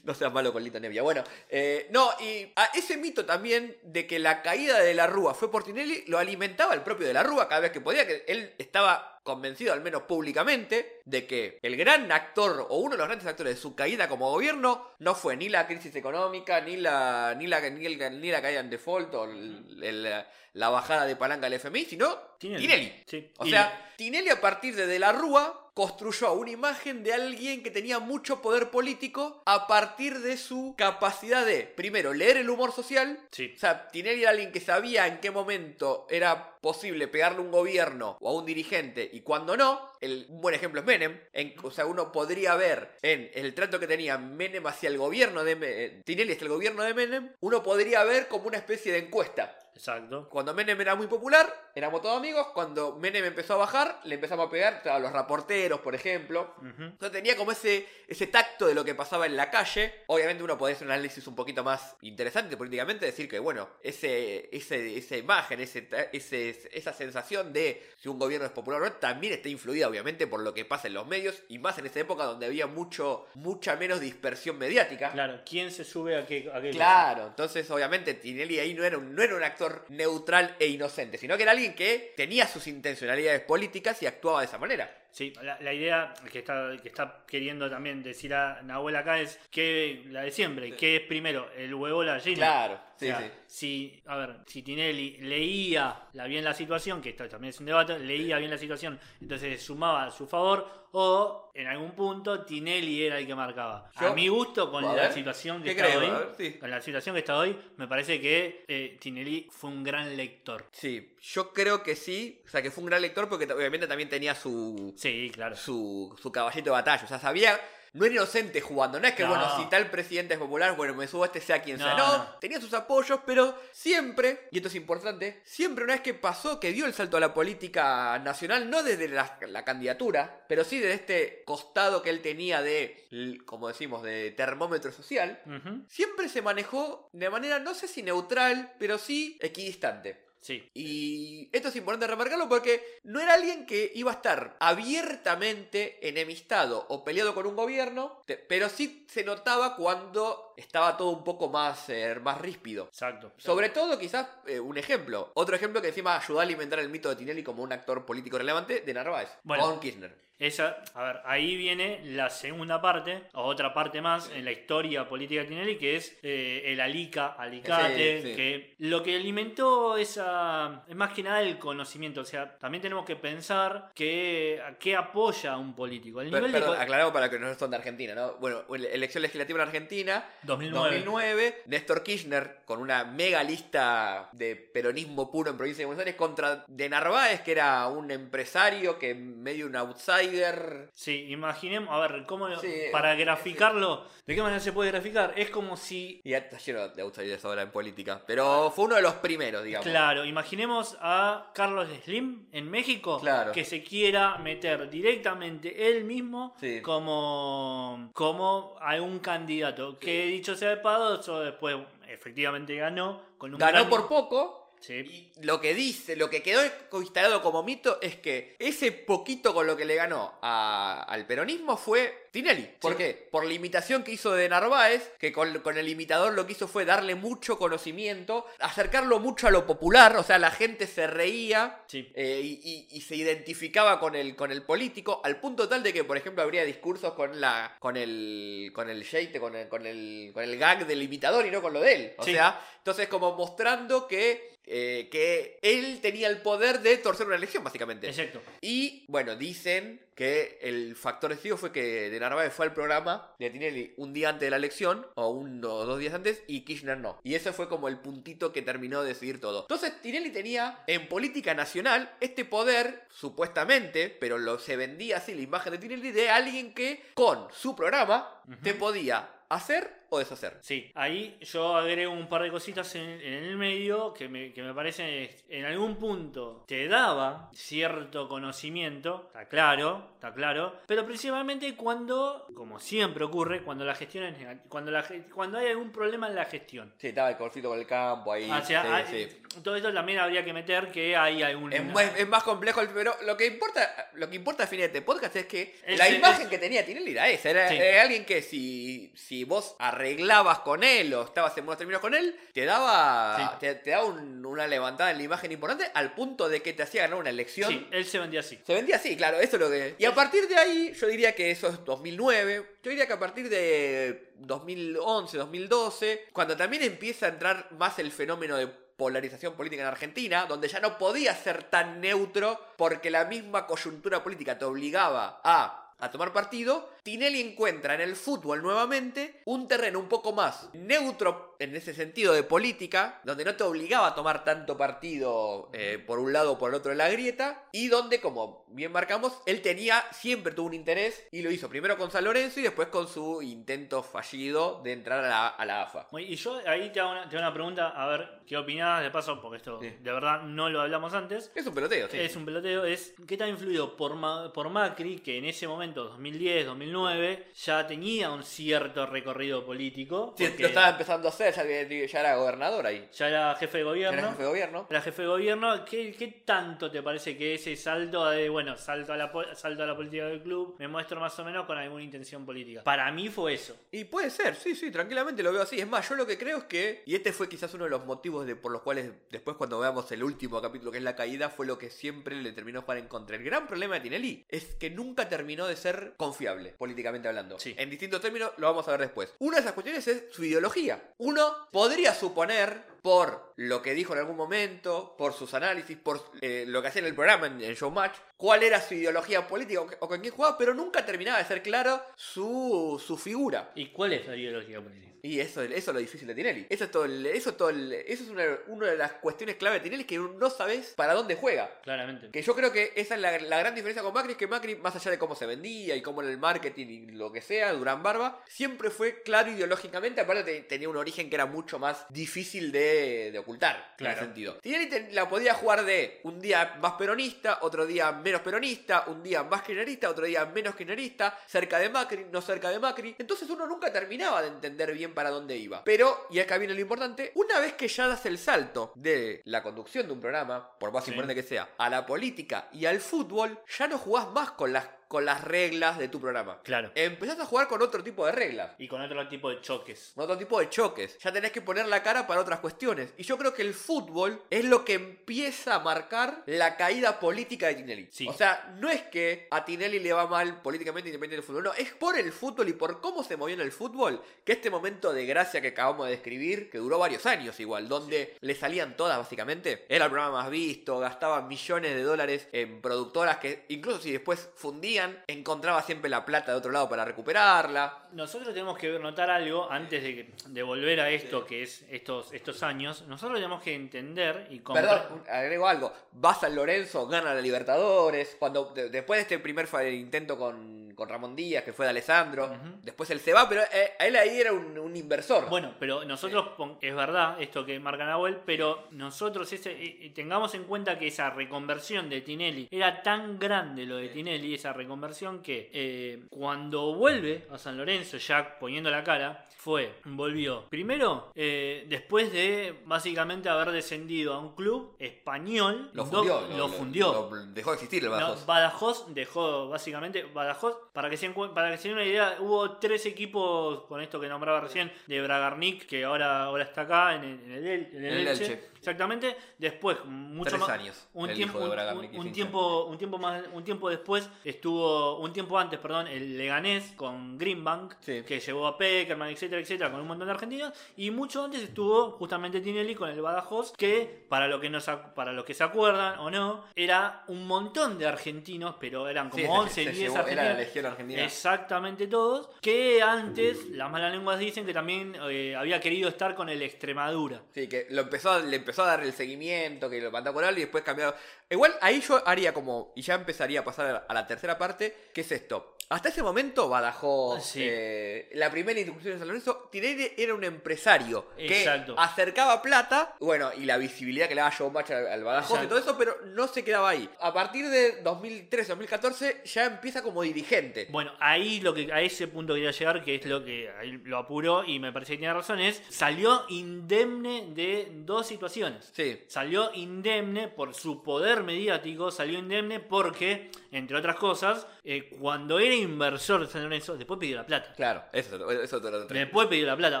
No seas malo con Lito Nevia. Bueno, eh, no, y a ese mito también de que la caída de la Rúa fue por Tinelli lo alimentaba el propio de la Rúa cada vez que podía, que él estaba convencido, al menos públicamente, de que el gran actor o uno de los grandes actores de su caída como gobierno no fue ni la crisis económica, ni la, ni la, ni el- ni la caída en default o el- el- la bajada de palanca del FMI, sino Tinelli. Tinelli. Sí. O sea, Tinelli a partir de De la Rúa construyó una imagen de alguien que tenía mucho poder político a partir de su capacidad de, primero, leer el humor social. Sí. O sea, Tinelli era alguien que sabía en qué momento era posible pegarle a un gobierno o a un dirigente y cuando no. El, un buen ejemplo es Menem. En- o sea, uno podría ver en el trato que tenía Menem hacia el gobierno de Me- eh, Tinelli hacia el gobierno de Menem, uno podría ver como una especie de encuesta. Exacto. Cuando Menem era muy popular, éramos todos amigos. Cuando Menem empezó a bajar, le empezamos a pegar a los reporteros, por ejemplo. Entonces tenía como ese, ese tacto de lo que pasaba en la calle. Obviamente uno podría hacer un análisis un poquito más interesante políticamente, decir que, bueno, ese, ese, esa imagen, ese, ese- esa sensación de si un gobierno es popular o no, también está influida obviamente por lo que pasa en los medios y más en esa época donde había mucho, mucha menos dispersión mediática. Claro, ¿quién se sube a qué, a qué Claro, entonces obviamente Tinelli ahí no era, un, no era un actor neutral e inocente, sino que era alguien que tenía sus intencionalidades políticas y actuaba de esa manera. Sí, la, la idea que está, que está queriendo también decir a Nahuel acá es que la de siempre, que es primero el huevo o la gallina. Claro, O sí, sea, sí. Si, a ver, si Tinelli leía la, bien la situación, que esto también es un debate, leía bien la situación, entonces sumaba a su favor, o en algún punto Tinelli era el que marcaba. Yo- a mi gusto, con la ver, situación que ¿qué está hoy, A ver, sí. con la situación que está hoy, me parece que eh, Tinelli fue un gran lector. Sí, yo creo que sí, o sea que fue un gran lector porque obviamente también tenía su, Sí, claro. su, su caballito de batalla, o sea, sabía... No era inocente jugando, no es que, No. bueno, si tal presidente es popular, bueno, me subo a este sea quien sea. No, tenía sus apoyos, pero siempre, y esto es importante, siempre una vez que pasó, que dio el salto a la política nacional, no desde la, la candidatura, pero sí desde este costado que él tenía de, como decimos, de termómetro social, siempre se manejó de manera, no sé si neutral, pero sí equidistante. Sí, Y esto es importante remarcarlo porque no era alguien que iba a estar abiertamente enemistado o peleado con un gobierno, pero sí se notaba cuando estaba todo un poco más, eh, más ríspido. exacto. Sobre todo, quizás, eh, un ejemplo. Otro ejemplo que encima ayudó a alimentar el mito de Tinelli como un actor político relevante de Narváez. Bueno. Con Kirchner. Esa, a ver, ahí viene la segunda parte, o otra parte más en la historia política de Tinelli, que es eh, el Alica, Alicate, Sí, sí. que lo que alimentó esa, es más que nada el conocimiento, o sea, también tenemos que pensar que, qué apoya a un político. El nivel perdón, aclaramos para que no son de Argentina, ¿no? Bueno, ele- elección legislativa en Argentina, 2009. 2009, Néstor Kirchner con una mega lista de peronismo puro en provincia de Buenos Aires contra de Narváez, que era un empresario que medio un outsider. Sí, imaginemos, a ver, ¿cómo, Sí, para graficarlo, ¿de qué manera se puede graficar? Es como si Y ya está lleno de outsiders ahora en política. Pero fue uno de los primeros, digamos. Claro, imaginemos a Carlos Slim en México Claro. que se quiera meter directamente él mismo Sí. como, como a un candidato. Que dicho sea de paso, después efectivamente ganó con un Ganó por poco. Sí. Y lo que dice, lo que quedó instalado como mito es que ese poquito con lo que le ganó a- al peronismo fue Tinelli. ¿Por Sí. qué? Por la imitación que hizo de Narváez, que con, con el imitador lo que hizo fue darle mucho conocimiento, acercarlo mucho a lo popular, o sea, la gente se reía Sí. eh, y, y- y se identificaba con el, con el político, al punto tal de que, por ejemplo, habría discursos con la con el con el con el, con el, con el gag del imitador y no con lo de él. O Sí. sea, entonces como mostrando que, eh, que él tenía el poder de torcer una elección, básicamente. Exacto. Y bueno, dicen que el factor decisivo fue que de Narváez fue al programa de Tinelli un día antes de la elección, o uno o dos días antes, y Kirchner no. Y ese fue como el puntito que terminó de decidir todo. Entonces Tinelli tenía en política nacional este poder, supuestamente, pero lo, se vendía así la imagen de Tinelli de alguien que con su programa te podía hacer o deshacer. Sí, ahí yo agrego un par de cositas en, en el medio que me, que me parece en algún punto te daba cierto conocimiento, está claro, está claro, pero principalmente cuando, como siempre ocurre, cuando la gestión es cuando, la, cuando hay algún problema en la gestión. Sí, estaba el conflicto con el campo ahí. O sea, sí, hay- sí. Todo esto también habría que meter que hay algún... Es, más- es más complejo, el- pero lo que importa, lo que importa al fin de este podcast es que Es- la es- imagen que tenía Tinelli era esa, era, Sí. era alguien que si, si vos arreglabas con él o estabas en buenos términos con él, te daba, te, te daba un- una levantada en la imagen importante al punto de que te hacía ganar una elección. Sí, él se vendía así. Se vendía así, claro, eso es lo que... Y a partir de ahí, yo diría que eso es 2009, yo diría que a partir de 2011, 2012, cuando también empieza a entrar más el fenómeno de polarización política en Argentina, donde ya no podía ser tan neutro porque la misma coyuntura política te obligaba a, a tomar partido, Tinelli encuentra en el fútbol nuevamente un terreno un poco más neutro en ese sentido de política, donde no te obligaba a tomar tanto partido eh, por un lado o por el otro de la grieta, y donde, como bien marcamos, él tenía, siempre tuvo un interés, y lo hizo primero con San Lorenzo y después con su intento fallido de entrar a la, a la AFA. Y yo ahí te hago, una, te hago una pregunta, a ver qué opinás de paso, porque esto Sí. de verdad no lo hablamos antes. Es un peloteo, sí. Es un peloteo, es ¿qué tan influido por, Ma- por Macri, que en ese momento, 2010, 2009, ya tenía un cierto recorrido político? Sí, lo estaba empezando a hacer, ya, ya era gobernador ahí. Ya era jefe de gobierno. era jefe de gobierno. Era jefe de gobierno, ¿qué, qué tanto te parece que ese salto de, bueno, salto a, la, salto a la política del club, me muestro más o menos con alguna intención política? Para mí fue eso. Y puede ser, sí, sí, tranquilamente lo veo así. Es más, yo lo que creo es que, y este fue quizás uno de los motivos de, por los cuales después cuando veamos el último capítulo que es la caída, fue lo que siempre le terminó jugar en contra. El gran problema de Tinelli es que nunca terminó de ser confiable, políticamente hablando. Sí. En distintos términos lo vamos a ver después. Una de esas cuestiones es su ideología. Uno podría suponer por lo que dijo en algún momento, por sus análisis, por eh, lo que hacía en el programa en, en Showmatch, cuál era su ideología política o, con quién jugaba, pero nunca terminaba de ser claro su, su figura. ¿Y cuál es la ideología política? Y eso, eso es lo difícil de Tinelli. Eso es todo el- eso es todo el- eso es una, una de las cuestiones clave de Tinelli que no sabes para dónde juega. Claramente. Que yo creo que esa es la, la gran diferencia con Macri, es que Macri, más allá de cómo se vendía y cómo en el marketing y lo que sea, Durán Barba, siempre fue claro ideológicamente, aparte te- tenía un origen que era mucho más difícil de, de ocultar, en Claro. ese sentido. Tinelli la podía jugar de un día más peronista, otro día menos peronista, un día más kirchnerista, otro día menos kirchnerista, cerca de Macri, no cerca de Macri. Entonces uno nunca terminaba de entender bien para dónde iba. Pero, y acá viene lo importante, una vez que ya das el salto de la conducción de un programa, por más Sí. importante que sea, a la política y al fútbol, ya no jugás más con las con las reglas de tu programa. Claro. Empezás a jugar con otro tipo de reglas. Y con otro tipo de choques. con Otro tipo de choques. Ya tenés que poner la cara para otras cuestiones. Y yo creo que el fútbol es lo que empieza a marcar la caída política de Tinelli. Sí. O sea, no es que a Tinelli le va mal políticamente independiente del fútbol. No, es por el fútbol y por cómo se movió en el fútbol que este momento de gracia que acabamos de describir, que duró varios años igual, donde le salían todas básicamente, era el programa más visto, gastaba millones de dólares en productoras que incluso si después fundían, encontraba siempre la plata de otro lado para recuperarla. Nosotros tenemos que notar algo antes de, de volver a esto que es estos, estos años. Nosotros tenemos que entender y compre- Perdón, agrego algo. Va San Lorenzo, gana la Libertadores. Cuando de- después de este primer intento con, con Ramón Díaz, que fue de Alessandro, después él se va, pero eh, él ahí era un, un inversor. Bueno, pero nosotros, es verdad esto que marca Nahuel, pero nosotros ese, eh, eh, tengamos en cuenta que esa reconversión de Tinelli era tan grande lo de Tinelli, esa reconversión que eh, cuando vuelve a San Lorenzo, ya poniendo la cara, fue, volvió. Primero, eh, después de básicamente haber descendido a un club español, lo do- fundió. lo fundió. lo- dejó de existir el No, Badajoz. Badajoz dejó básicamente Badajoz para que se para que se den una idea hubo tres equipos con esto que nombraba recién de Bragarnik que ahora ahora está acá en el, en el, El- en el En el Elche. Elche. Exactamente después mucho Tres más años, un tiempo un- un, tiempo un tiempo más un tiempo después estuvo un tiempo antes perdón el Leganés con Greenbank Sí. que llevó a Peckerman etcétera etcétera con un montón de argentinos y mucho antes estuvo justamente Tinelli con el Badajoz que para lo que no se ac- para los que se acuerdan o no era un montón de argentinos pero eran como Sí, 11 se 10 llevó- era argentinos la Legión Argentina. Exactamente todos. Que antes, las malas lenguas dicen que también eh, había querido estar con el Extremadura. Sí, que lo empezó, le empezó a dar el seguimiento, que lo mandó con él y después cambió. Igual ahí yo haría como, y ya empezaría a pasar a la, tercera parte, que es esto. Hasta ese momento, Badajoz, Sí. eh, la primera introducción de San Lorenzo, Tinelli era un empresario que Exacto. acercaba plata, bueno, y la visibilidad que le daba Joe Match al, Badajoz y todo eso, pero no se quedaba ahí. A partir de 2013-2014 ya empieza como dirigente. Bueno, ahí lo que a ese punto quería llegar, que es lo que ahí lo apuró y me parece que tiene razón, es salió indemne de dos situaciones. Sí. Salió indemne por su poder mediático, salió indemne porque, entre otras cosas, eh, cuando era inversor de San Lorenzo, después pidió la plata. Claro, eso, eso te lo traigo. Después pidió la plata.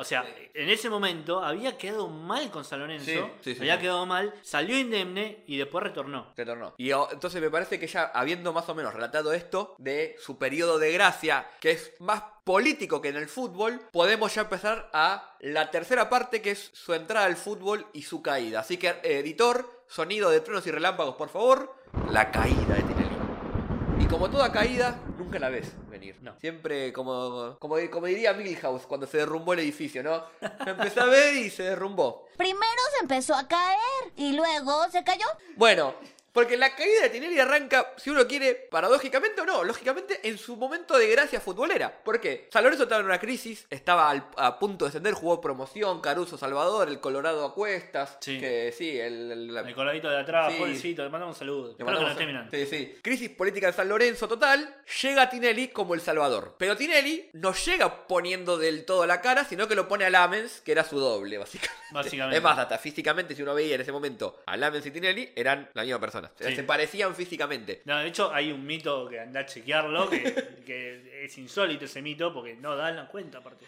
O sea, en ese momento había quedado mal con San Lorenzo. Sí, sí, sí, había quedado mal, salió indemne y después retornó. Retornó. Y entonces me parece que ya habiendo más o menos relatado esto de su periodo de gracia, que es más político que en el fútbol, podemos ya empezar a la tercera parte que es su entrada al fútbol y su caída. Así que, editor, sonido de truenos y relámpagos, por favor. La caída de Tinelli. Y como toda caída, nunca la ves venir. No. Siempre como, como, como diría Milhouse cuando se derrumbó el edificio, ¿no? Empecé a ver y se derrumbó. Primero se empezó a caer y luego se cayó. Bueno, porque la caída de Tinelli arranca, si uno quiere, paradójicamente o no, lógicamente en su momento de gracia futbolera. ¿Por qué? San Lorenzo estaba en una crisis, estaba al- a punto de descender, jugó promoción, Caruso Salvador, el Colorado a cuestas. Sí. Que sí, el, el- la- El coladito de atrás, Sí. pobrecito, le mandamos un saludo. le que mandamos no a- esté mirando. Sí, sí. Crisis política en San Lorenzo total. Llega Tinelli como el Salvador. Pero Tinelli no llega poniendo del todo la cara, sino que lo pone a Lamens, que era su doble, básicamente. Básicamente. Es más, hasta físicamente, si uno veía en ese momento a Lamens y Tinelli, eran la misma persona. O sea, Sí. Se parecían físicamente. No, de hecho hay un mito que anda a chequearlo, que, que es insólito ese mito, porque no dan la cuenta aparte.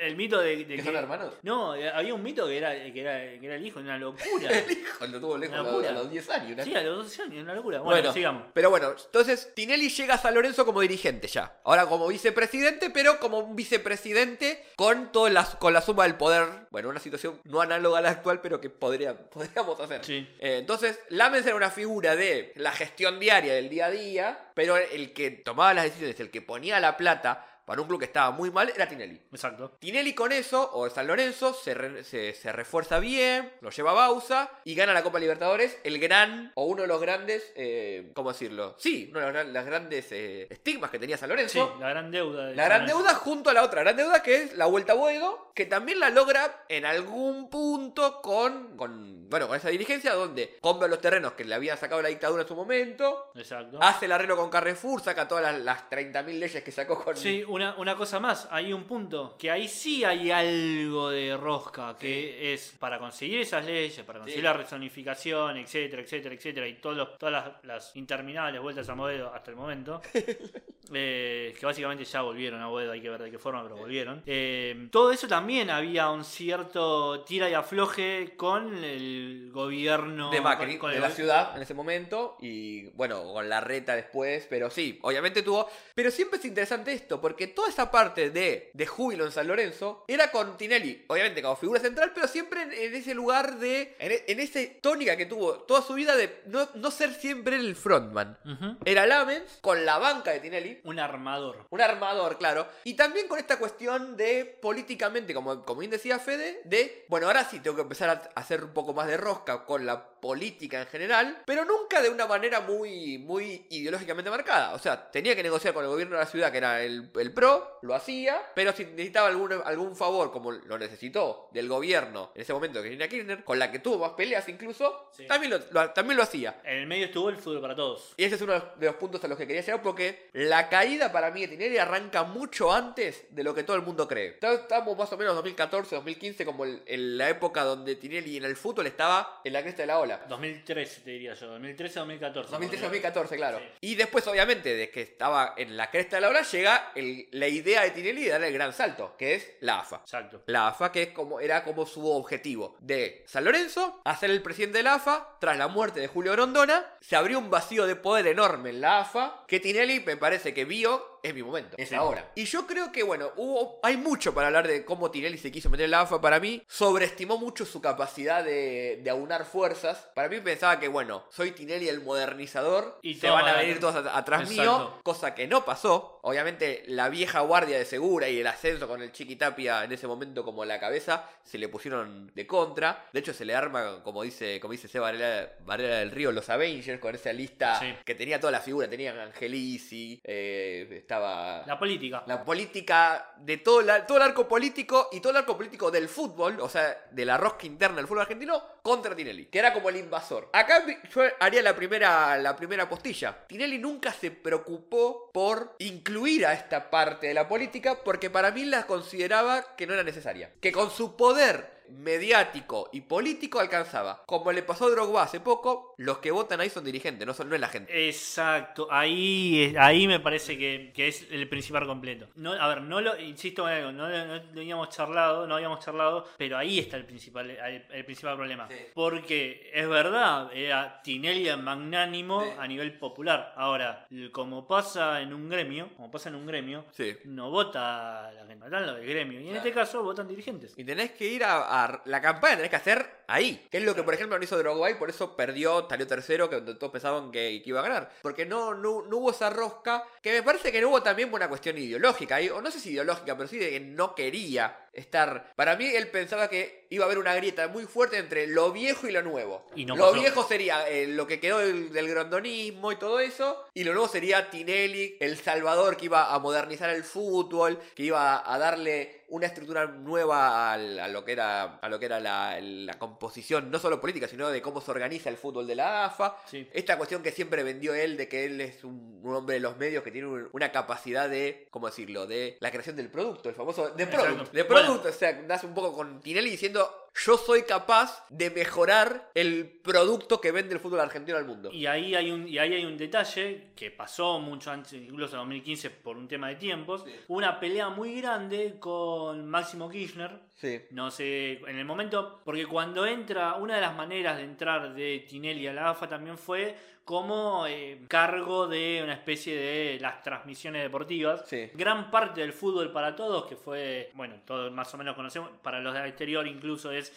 El mito de, de ¿Que son hermanos? No, había un mito que era, que era, que era el hijo, una locura. El hijo lo tuvo lejos a los, locura. a los 10 años. ¿no? Sí, a los 12 años, una locura. Bueno, sigamos. Pero bueno, entonces Tinelli llega a San Lorenzo como dirigente ya. Ahora como vicepresidente, pero como un vicepresidente con, toda la, con la suma del poder. Bueno, una situación no análoga a la actual, pero que podría, podríamos hacer. Sí. Eh, entonces, Lamens era una figura de la gestión diaria del día a día, pero el que tomaba las decisiones, el que ponía la plata para un club que estaba muy mal, era Tinelli. Exacto. Tinelli con eso, o San Lorenzo, se, re- se- se refuerza bien, lo lleva a Bausa y gana la Copa Libertadores, el gran, o uno de los grandes, eh, ¿cómo decirlo? Sí, uno de los, las grandes eh, estigmas que tenía San Sí, Lorenzo. la gran deuda. de La gran Lorenzo. deuda junto a la otra gran deuda que es la Vuelta a Boedo, que también la logra en algún punto con, con, bueno, con esa dirigencia donde compra los terrenos que le habían sacado la dictadura en su momento, Exacto. hace el arreglo con Carrefour, saca todas las, las 30.000 leyes que sacó con... Sí, Una, una cosa más, hay un punto que ahí sí hay algo de rosca, que es para conseguir esas leyes, para conseguir Sí. la rezonificación, etcétera, etcétera, etcétera, y todos los- todas las, las interminables vueltas a Boedo hasta el momento, eh, que básicamente ya volvieron a Boedo, hay que ver de qué forma, pero volvieron. Eh, todo eso también había un cierto tira y afloje con el gobierno de Macri, con- con de el la ciudad en ese momento y bueno, con la reta después, pero sí, obviamente tuvo, pero siempre es interesante esto, porque toda esa parte de, de júbilo en San Lorenzo era con Tinelli, obviamente como figura central, pero siempre en, en ese lugar de, en, en esa tónica que tuvo toda su vida de no, no ser siempre el frontman. Era Lamens con la banca de Tinelli, Un armador. un armador, claro. Y también con esta cuestión de políticamente, como, como bien decía Fede, de, bueno, ahora sí tengo que empezar a hacer un poco más de rosca con la política en general, pero nunca de una manera muy, muy ideológicamente marcada. O sea, tenía que negociar con el gobierno de la ciudad, que era el, el PRO, lo hacía, pero si necesitaba algún, algún favor, como lo necesitó del gobierno en ese momento de Cristina Kirchner, con la que tuvo más peleas incluso, Sí. también, lo, lo- también lo hacía. En el medio estuvo el fútbol para todos. Y ese es uno de los- puntos a los que quería llegar porque la caída para mí de Tinelli arranca mucho antes de lo que todo el mundo cree. Estamos más o menos 2014, 2015 como el- en la época donde Tinelli en el fútbol estaba en la cresta de la ola. 2013 te diría yo, 2013 2014. 2013-2014, claro. Sí. Y después, obviamente, de que estaba en la cresta de la ola, llega el- la idea de Tinelli de darle el gran salto, que es la AFA. Exacto. La AFA, que es como, era como su objetivo de San Lorenzo, hacer el presidente de la AFA, tras la muerte de Julio Grondona, se abrió un vacío de poder enorme en la AFA, que Tinelli me parece que vio, es mi momento, es ahora. Y yo creo que, bueno, hubo, hay mucho para hablar de cómo Tinelli se quiso meter en la AFA, para mí, sobreestimó mucho su capacidad de, de aunar fuerzas. Para mí pensaba que, bueno, soy Tinelli el modernizador, Y todo van a venir todos at- atrás mío, cosa que no pasó. Obviamente la vieja guardia de Segura y el ascenso con el Chiqui Tapia en ese momento como la cabeza se le pusieron de contra. De hecho se le arma, como dice, como dice Seba Varela, Varela del Río, los Avengers con esa lista Sí. que tenía toda la figura. Tenían Angelici, eh, estaba... La política. La política de todo, la- todo el arco político y todo el arco político del fútbol, o sea, de la rosca interna del fútbol argentino, contra Tinelli, que era como el invasor. Acá yo haría la primera, la primera postilla. Tinelli nunca se preocupó por incluir a esta parte de la política porque para mí la consideraba que no era necesaria. Que con su poder mediático y político alcanzaba. Como le pasó a Drogba hace poco, los que votan ahí son dirigentes, no, son, no es la gente. Exacto, ahí, ahí me parece que, que es el principal completo. No, a ver, no lo, insisto en algo, no, lo- no habíamos charlado, no habíamos charlado, pero ahí está el principal, el, el principal problema. Sí. Porque es verdad, era Tinelli el magnánimo Sí. a nivel popular. Ahora, como pasa en un gremio, como pasa en un gremio, Sí. no vota la gente, votan los del gremio. Y en este caso votan dirigentes. Y tenés que ir a, a- La campaña tenés que hacer ahí. Que es lo que, por ejemplo, no hizo Drogba y por eso perdió, salió tercero, que todos pensaban que, que iba a ganar. Porque no, no, no hubo esa rosca. Que me parece que no hubo también una cuestión ideológica ahí. O no sé si ideológica, pero sí de que no quería estar. Para mí, él pensaba que iba a haber una grieta muy fuerte entre lo viejo y lo nuevo. Y no lo pasó. viejo sería eh, lo que quedó del, del grondonismo y todo eso. Y lo nuevo sería Tinelli, el Salvador, que iba a modernizar el fútbol, que iba a darle una estructura nueva a, lo que era, a lo que era la, la composición, no solo política, sino de cómo se organiza el fútbol de la AFA. Sí. Esta cuestión que siempre vendió él de que él es un, un hombre de los medios que tiene un- una capacidad de, ¿cómo decirlo?, de la creación del producto, el famoso de Exacto. product. De Bueno. product, o sea, nace un poco con Tinelli diciendo, yo soy capaz de mejorar el producto que vende el fútbol argentino al mundo. Y ahí hay un, y ahí hay un detalle que pasó mucho antes, incluso en 2015 por un tema de tiempos. Sí. Una pelea muy grande con Máximo Kirchner. Sí. No sé, en el momento, porque cuando entra, una de las maneras de entrar de Tinelli a la AFA también fue como eh, cargo de una especie de las transmisiones deportivas. Sí. Gran parte del fútbol para todos, que fue, bueno, todos más o menos conocemos, para los del exterior incluso es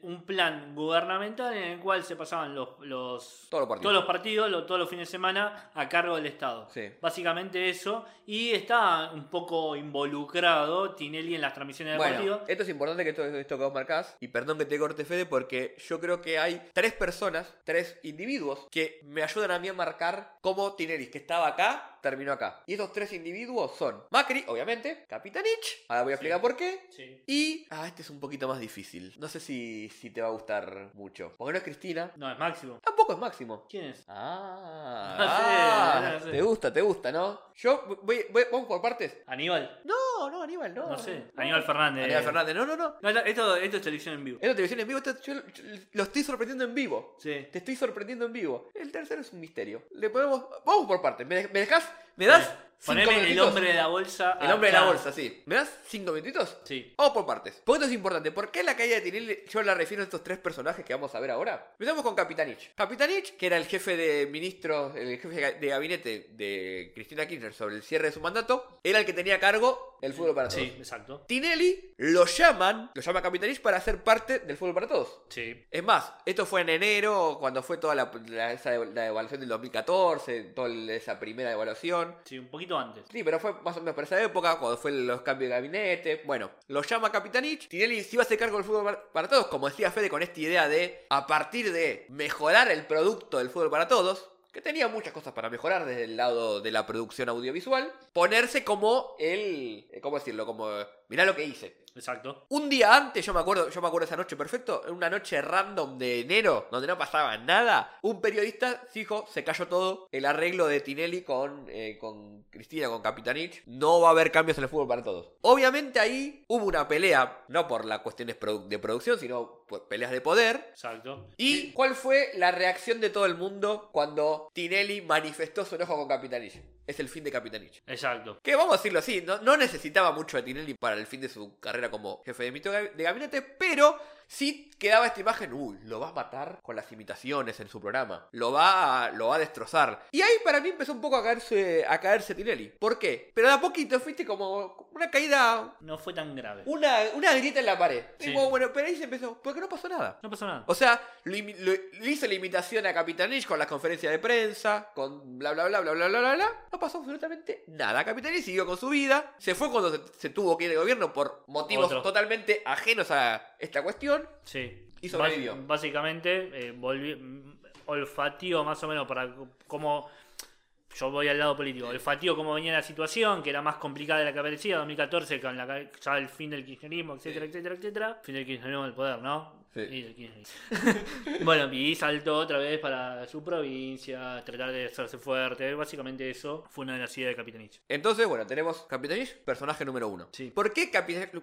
un plan gubernamental en el cual se pasaban los, los Todos los partidos. todos los partidos, todos los fines de semana a cargo del Estado. Sí. Básicamente eso. Y está un poco involucrado Tinelli en las transmisiones Bueno, deportivas. esto es importante que esto, esto que vos marcás, y perdón que te corte Fede, porque yo creo que hay tres personas, tres individuos, que me ayudan a mí a marcar cómo Tinelli, que estaba acá, terminó acá. Y esos tres individuos son Macri, obviamente, Capitanich, ahora voy a explicar por qué, Sí. y, ah, este es un poquito más difícil. No sé si, si te va a gustar mucho. Porque no es Cristina. No, es Máximo. Tampoco es Máximo. ¿Quién es? Ah, No sé, ah, no sé. te gusta, te gusta, ¿no? Yo voy, voy- vamos por partes. Aníbal. No, no, Aníbal, no. No sé. Aníbal Fernández. Aníbal Fernández, no, no, no. No, esto, esto es televisión en vivo. Esto televisión en vivo, esto- yo yo lo estoy sorprendiendo en vivo. Sí. Te estoy sorprendiendo en vivo. El tercero es un misterio. Le podemos. Vamos por partes. ¿Me, me dejas? ¿Me das? Poneme el hombre de la bolsa. El hombre de la bolsa, sí. ¿Me das cinco minutitos? Sí. Vamos por partes. Porque esto es importante. ¿Por qué la caída de Tinelli yo la refiero a estos tres personajes que vamos a ver ahora? Empezamos con Capitanich. Capitanich, que era el jefe de ministros, el jefe de gabinete de Cristina Kirchner sobre el cierre de su mandato, era el que tenía a cargo el fútbol para todos. Sí, exacto. Tinelli lo llaman, lo llama Capitanich para ser parte del fútbol para todos. Sí. Es más, esto fue en enero, cuando fue toda la, la- esa, la evaluación del 2014, toda esa primera evaluación. Sí, un poquito antes. Sí, pero fue más o menos por esa época, cuando fue los cambios de gabinete. Bueno, lo llama Capitanich. Tinelli se iba a hacer cargo del fútbol para- para todos, como decía Fede, con esta idea de, a partir de mejorar el producto del fútbol para todos, que tenía muchas cosas para mejorar desde el lado de la producción audiovisual, ponerse como el, eh, ¿cómo decirlo? Como, mirá lo que hice. Exacto. Un día antes, yo me acuerdo, yo me acuerdo esa noche perfecto, en una noche random de enero, donde no pasaba nada, un periodista dijo, se cayó todo, el arreglo de Tinelli con, eh, con Cristina, con Capitanich, no va a haber cambios en el fútbol para todos. Obviamente ahí hubo una pelea, no por las cuestiones de producción, sino por peleas de poder. Exacto. ¿Y cuál fue la reacción de todo el mundo cuando Tinelli manifestó su enojo con Capitanich? Es el fin de Capitanich. Exacto. Que vamos a decirlo así, no, no necesitaba mucho de Tinelli para el fin de su carrera como jefe de mito de gabinete, pero sí quedaba esta imagen, uy, lo va a matar con las imitaciones en su programa, lo va a, lo va a destrozar. Y ahí para mí empezó un poco a caerse, a caerse Tinelli. ¿Por qué? Pero de a poquito fuiste como una caída, No fue tan grave. una, una grieta en la pared. Sí. Bueno, pero ahí se empezó, porque no pasó nada. No pasó nada. O sea, le hizo la imitación a Capitanich con las conferencias de prensa, con bla bla bla bla bla bla bla bla. No pasó absolutamente nada. Capitanich siguió con su vida. Se fue cuando se, se tuvo que ir de gobierno por motivos Otro. totalmente ajenos a esta cuestión. Sí. Y sobrevivió. Básicamente, eh, volví, mm, olfatío más o menos para cómo. Yo voy al lado político. Olfatío cómo venía la situación, que era más complicada de la que parecía. 2014, con la, ya el fin del kirchnerismo, etcétera, etcétera, etcétera. Fin del kirchnerismo del poder, ¿no? Sí. Bueno, y saltó otra vez para su provincia, tratar de hacerse fuerte. Básicamente eso fue una de las ideas de Capitanich. Entonces, bueno, tenemos Capitanich, personaje número uno. Sí. ¿Por qué,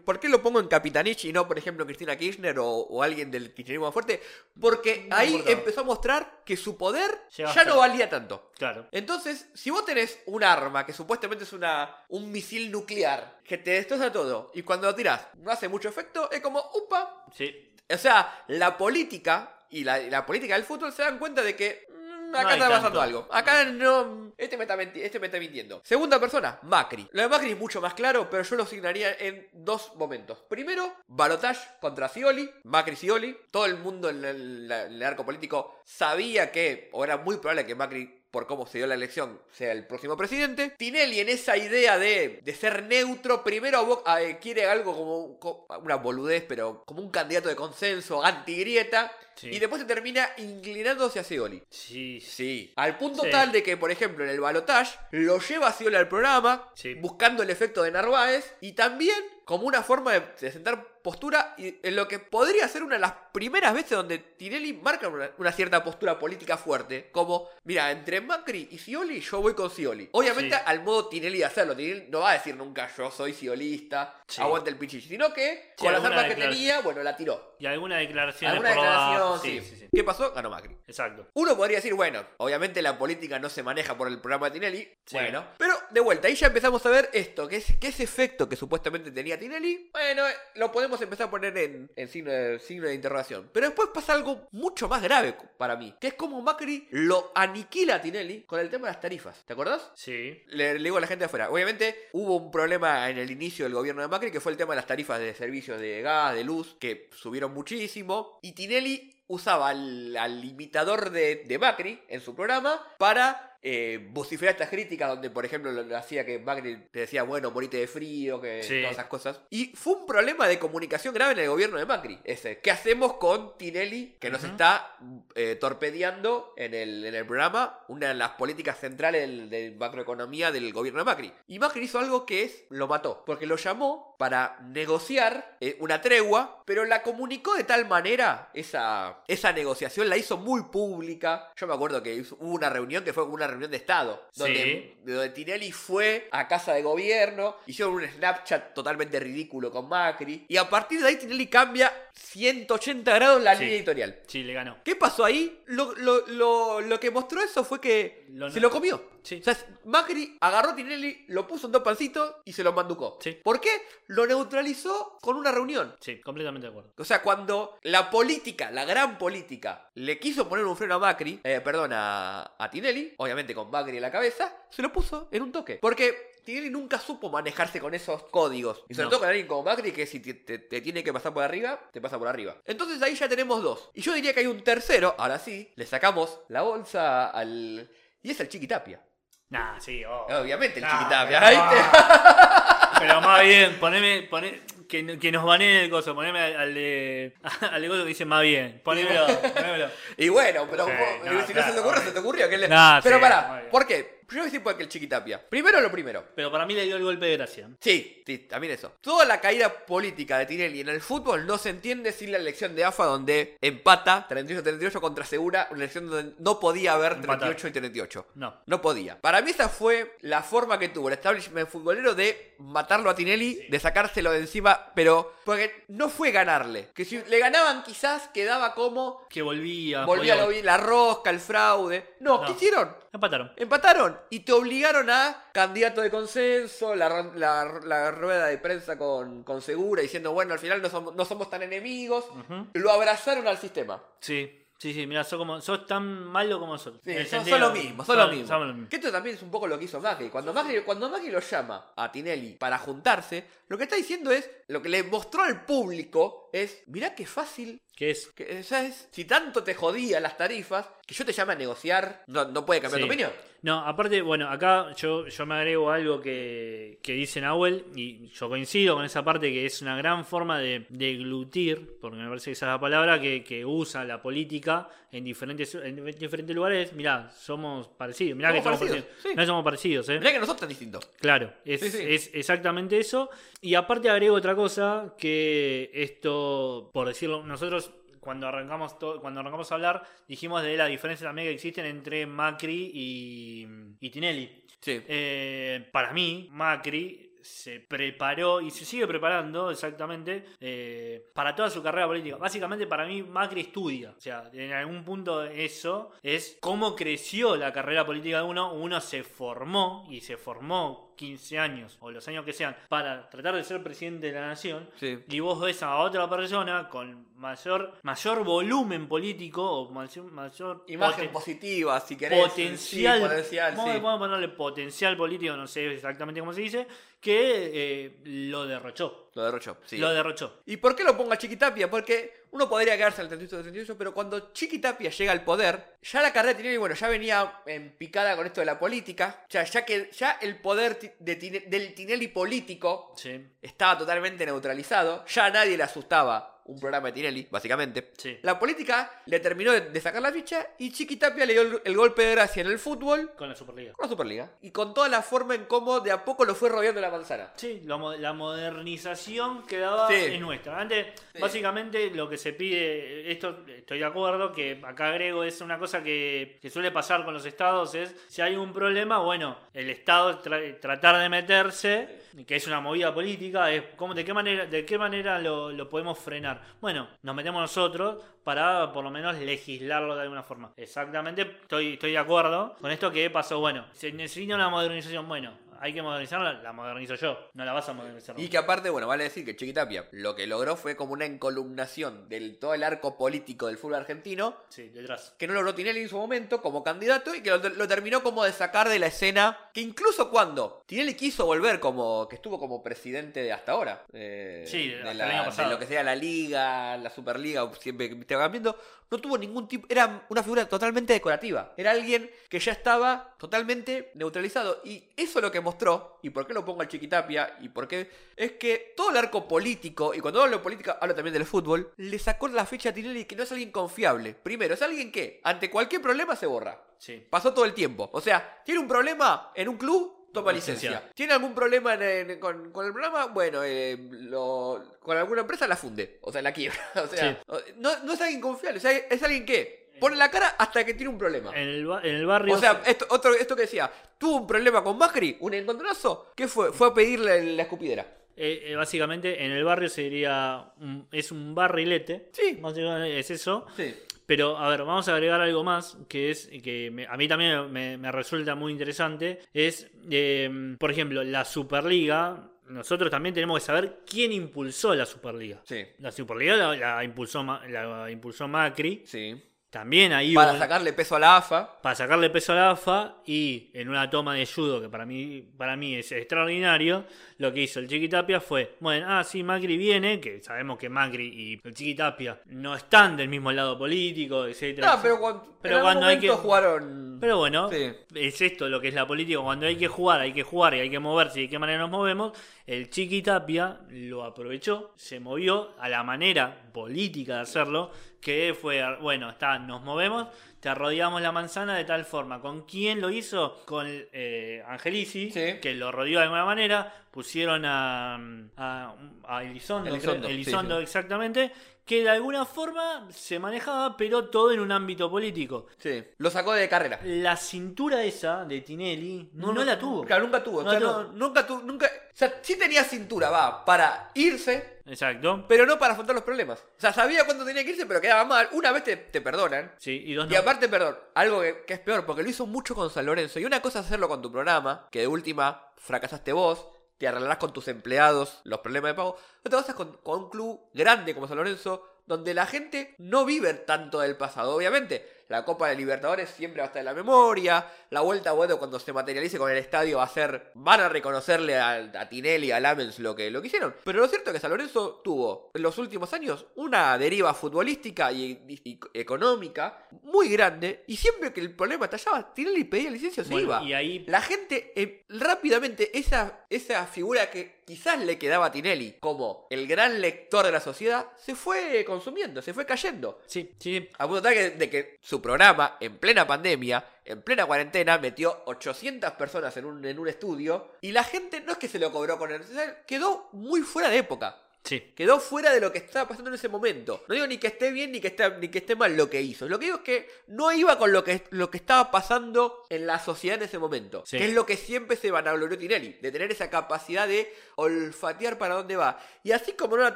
¿Por qué lo pongo en Capitanich y no, por ejemplo, Cristina Kirchner o, o alguien del kirchnerismo más fuerte? Porque No ahí importaba. empezó a mostrar que su poder ya no valía tanto. Claro. Entonces, si vos tenés un arma que supuestamente es una, un misil nuclear que te destroza todo y cuando lo tirás no hace mucho efecto, es como, upa. Sí. O sea, la política y la, la política del fútbol se dan cuenta de que mm, acá está pasando tanto. algo. Acá no. Este me, está menti- este me está mintiendo. Segunda persona, Macri. Lo de Macri es mucho más claro, pero yo lo asignaría en dos momentos. Primero, Balotage contra Scioli, Macri Scioli. Todo el mundo en el, en el arco político sabía que, o era muy probable que Macri por cómo se dio la elección, sea el próximo presidente. Tinelli en esa idea de, de ser neutro, primero abo- a- eh, quiere algo como, co- una boludez, pero como un candidato de consenso, antigrieta, Sí. y después se termina inclinándose hacia Scioli. Sí. Sí, al punto Sí. tal de que, por ejemplo, en el balotage lo lleva a Scioli al programa, Sí. buscando el efecto de Narváez, y también como una forma de, de sentar postura y en lo que podría ser una de las primeras veces donde Tinelli marca una, una cierta postura política fuerte, como, mira, entre Macri y Scioli yo voy con Scioli. Obviamente Sí. al modo Tinelli de hacerlo, Tinelli no va a decir nunca yo soy Sciolista, Sí. aguanta el pichichi, sino que Sí, con las armas que tenía, bueno, la tiró. Y alguna declaración Alguna declaración, sí. Sí, sí, sí. ¿Qué pasó? Ganó Macri. Exacto. Uno podría decir, bueno, obviamente la política no se maneja por el programa de Tinelli. Bueno, pero de vuelta, ahí ya empezamos a ver esto, que es que ese efecto que supuestamente tenía Tinelli, bueno, lo podemos empezar a poner en, en signo, de, signo de interrogación. Pero después pasa algo mucho más grave para mí, que es como Macri lo aniquila a Tinelli con el tema de las tarifas. ¿Te acordás? Sí. Le, le digo a la gente de afuera. Obviamente hubo un problema en el inicio del gobierno de Macri que fue el tema de las tarifas de servicios de gas, de luz, que subieron muchísimo. Y Tinelli usaba al, al imitador de, de Macri en su programa para eh, estas críticas donde, por ejemplo, lo, lo hacía que Macri te decía, bueno, morite de frío, que Sí. todas esas cosas. Y fue un problema de comunicación grave en el gobierno de Macri. Ese, ¿qué hacemos con Tinelli que nos está eh, torpedeando en el, en el programa una de las políticas centrales del- de macroeconomía del gobierno de Macri? Y Macri hizo algo que es, lo mató, porque lo llamó para negociar eh, una tregua, pero la comunicó de tal manera, esa, esa negociación la hizo muy pública. Yo me acuerdo que hubo una reunión que fue una reunión de Estado, donde, donde Tinelli fue a casa de gobierno, hicieron un Snapchat totalmente ridículo con Macri, y a partir de ahí Tinelli cambia 180 grados la Sí. línea editorial. Sí, le ganó. ¿Qué pasó ahí? Lo, lo- lo- lo que mostró eso fue que Lo- se lo comió. Sí. O sea, Macri agarró a Tinelli, lo puso en dos pancitos y se lo manducó. Sí. ¿Por qué? Lo neutralizó con una reunión. Sí, completamente de acuerdo. O sea, cuando la política, la gran política, le quiso poner un freno a Macri, eh, perdón, a, a Tinelli, obviamente con Macri en la cabeza, se lo puso en un toque. Porque Tinelli nunca supo manejarse con esos códigos. Y sobre No. todo con alguien como Macri, que si te, te- te tiene que pasar por arriba, te pasa por arriba. Entonces ahí ya tenemos dos. Y yo diría que hay un tercero, ahora sí, le sacamos la bolsa al... Y es el Chiquitapia. Nah, sí, oh. Obviamente el Nah, Chiquitapia. pero- Ahí te- Pero más bien, poneme, poné, que, que nos baneen el coso, poneme al, al de. Al de coso que dice más bien. Ponémelo, ponémelo. Y bueno, pero Sí, vos- no, si no se claro, te ocurre, se te ocurrió. que le- Nah, pero sí, pará. ¿por qué? Yo decir por qué el Chiquitapia. Primero lo primero. Pero para mí le dio el golpe de gracia. Sí, sí, también eso. Toda la caída política de Tinelli en el fútbol no se entiende sin la elección de AFA donde empata 38-38 contra Segura, una elección donde no podía haber Empatar. 38 y 38. No. No podía. Para mí esa fue la forma que tuvo el establishment futbolero de matarlo a Tinelli, de sacárselo de encima, pero porque no fue ganarle. Que si le ganaban quizás quedaba como Que volvía. volvía podía- la rosca, el fraude. No, ¿qué No. hicieron? Empataron. Empataron y te obligaron a candidato de consenso, la, la- la rueda de prensa con, con Segura diciendo, bueno, al final no somos, no somos tan enemigos. Lo abrazaron al sistema. Sí, sí, sí, mira, sos, como, sos tan malo como sos. Sí, son lo mismo, son lo son- mismo. somos lo mismo. Que esto también es un poco lo que hizo Macri. Cuando Macri, cuando Macri lo llama a Tinelli para juntarse, lo que está diciendo es, lo que le mostró al público es, mirá qué fácil ¿Qué es? que, es, si tanto te jodía las tarifas, que yo te llame a negociar, no, no puede cambiar Sí. tu opinión. No, aparte, bueno, acá yo, yo me agrego algo que, que dice Nahuel y yo coincido con esa parte que es una gran forma de deglutir, porque me parece que esa es la palabra que, que usa la política en diferentes, en diferentes lugares. Mirá, somos parecidos. Mirá Somos que somos parecidos, parecidos. sí. No somos parecidos, ¿eh? Mirá que nosotros tan distintos. Claro, es, Sí, sí. es exactamente eso. Y aparte agrego otra cosa, que esto, por decirlo, nosotros cuando arrancamos cuando arrancamos a hablar, dijimos de la diferencia también que existen entre Macri y, y Tinelli. Sí. Eh, para mí, Macri se preparó y se sigue preparando exactamente eh, para toda su carrera política. Básicamente para mí Macri estudia. O sea, en algún punto eso es cómo creció la carrera política de uno. Uno se formó y se formó 15 años o los años que sean para tratar de ser presidente de la nación. Sí. Y vos ves a otra persona con mayor, mayor volumen político o mayor, mayor Imagen poten- positiva, si querés. potencial, Sí, potencial, vamos, sí. vamos a ponerle potencial político, no sé exactamente cómo se dice, que eh, lo derrochó. Lo derrochó, sí. Lo derrochó. ¿Y por qué lo pongo a Chiquitapia? Porque uno podría quedarse al 38-38, pero cuando Chiquitapia llega al poder, ya la carrera de Tinelli, bueno, ya venía en picada con esto de la política. O sea, ya que ya el poder de del Tinelli político Sí, estaba totalmente neutralizado. Ya a nadie le asustaba un programa de Tinelli, básicamente. sí. La política le terminó de, de sacar la ficha y Chiquitapia le dio el, el golpe de gracia en el fútbol Con la Superliga. con la Superliga. Y con toda la forma en cómo de a poco lo fue rodeando la manzana. Sí, la, mo- la modernización que daba Sí. es nuestra. Antes, Sí. básicamente, lo que se pide, esto estoy de acuerdo, que acá agrego, es una cosa que, que suele pasar con los estados, es si hay un problema, bueno, el estado tra- tratar de meterse, que es una movida política, es cómo, de qué manera, de qué manera lo, lo podemos frenar. Bueno, nos metemos nosotros para por lo menos legislarlo de alguna forma. Exactamente, estoy, estoy de acuerdo con esto que pasó. Bueno, se necesita una modernización. Bueno, hay que modernizarla, la modernizo yo. No la vas a modernizar. Y que aparte, bueno, vale decir que Chiquitapia lo que logró fue como una encolumnación del todo el arco político del fútbol argentino, Sí, detrás. que no logró Tinelli en su momento como candidato y que lo, lo terminó como de sacar de la escena, que incluso cuando Tinelli quiso volver como, que estuvo como presidente de hasta ahora, eh, Sí, de, hasta la- el año de lo que sea la liga, la superliga, siempre que te cambiando, no tuvo ningún tipo, era una figura totalmente decorativa, era alguien que ya estaba totalmente neutralizado y eso es lo que mostró, y por qué lo pongo al Chiquitapia, y por qué, es que todo el arco político, y cuando hablo de política hablo también del fútbol, le sacó la fecha a Tinelli que no es alguien confiable. Primero, es alguien que ante cualquier problema se borra. Sí. Pasó todo el tiempo. O sea, tiene un problema en un club, toma licencia. Licencia. ¿Tiene algún problema en- en- con, con el programa? Bueno, eh, lo- con alguna empresa la funde. O sea, la quiebra. O sea, no, no es alguien confiable. O sea, es alguien que pone la cara hasta que tiene un problema. En el, ba- en el barrio. O sea, esto, otro, esto que decía, tuvo un problema con Macri, un encontronazo, ¿qué fue? Fue a pedirle la escupidera. eh, eh, básicamente en el barrio sería. un- es un barrilete. Sí. Básicamente es eso. Sí. Pero, a ver, vamos a agregar algo más que es que me- a mí también me, me resulta muy interesante. Es, eh, por ejemplo, la Superliga. Nosotros también tenemos que saber quién impulsó la Superliga. Sí. La Superliga la, la impulsó, Ma- la impulsó Macri. Sí. También ahí Para sacarle peso a la AFA. para sacarle peso a la AFA y en una toma de judo que para mí, para mí es extraordinario, lo que hizo el Chiquitapia fue, bueno, ah, sí, Macri viene, que sabemos que Macri y el Chiquitapia no están del mismo lado político, etcétera. No, pero cuando, Pero en algún cuando hay que- jugaron. Pero bueno, Sí. es esto lo que es la política. Cuando hay que jugar, hay que jugar y hay que moverse y de qué manera nos movemos. El Chiquitapia lo aprovechó, se movió a la manera política de hacerlo, que fue, bueno, está, nos movemos, te arrodillamos la manzana de tal forma. ¿Con quién lo hizo? Con eh, Angelici, Sí. que lo rodeó de alguna manera. Pusieron a, a, a Elizondo, Elizondo, creo- sí, Elizondo sí. exactamente, que de alguna forma se manejaba, pero todo en un ámbito político. Sí. Lo sacó de carrera. La cintura esa de Tinelli no, la tuvo. Claro, nunca tuvo. No o sea, no- nunca tuvo. Nunca. O sea, sí tenía cintura, va, para irse, Exacto. pero no para afrontar los problemas. O sea, sabía cuándo tenía que irse, pero quedaba mal. Una vez te, te perdonan. Sí, y dos Y aparte, perdón, algo que, que es peor, porque lo hizo mucho con San Lorenzo. Y una cosa es hacerlo con tu programa, que de última fracasaste vos, te arreglarás con tus empleados los problemas de pago. Otra cosa es con, con un club grande como San Lorenzo, donde la gente no vive tanto del pasado. Obviamente, la Copa de Libertadores siempre va a estar en la memoria. La vuelta, bueno, cuando se materialice con el estadio va a ser. Van a reconocerle a, a Tinelli, a Lamens lo que, lo que hicieron. Pero lo cierto es que San Lorenzo tuvo en los últimos años una deriva futbolística y, y- y económica muy grande. Y siempre que el problema estallaba, Tinelli pedía licencia o se Bueno, iba. y ahí La gente eh, rápidamente, esa, esa figura que quizás le quedaba a Tinelli como el gran lector de la sociedad, se fue consumiendo, se fue cayendo. Sí, sí. A punto tal que- de que su programa, en plena pandemia, en plena cuarentena, metió 800 personas en un, en un estudio y la gente no es que se lo cobró con él, sea, quedó muy fuera de época. Sí. Quedó fuera de lo que estaba pasando en ese momento. No digo ni que esté bien ni que esté, ni que esté mal lo que hizo. Lo que digo es que no iba con lo que, lo que estaba pasando en la sociedad en ese momento. Sí. Que es lo que siempre se vanaglorió Tinelli. De tener esa capacidad de olfatear para dónde va. Y así como no la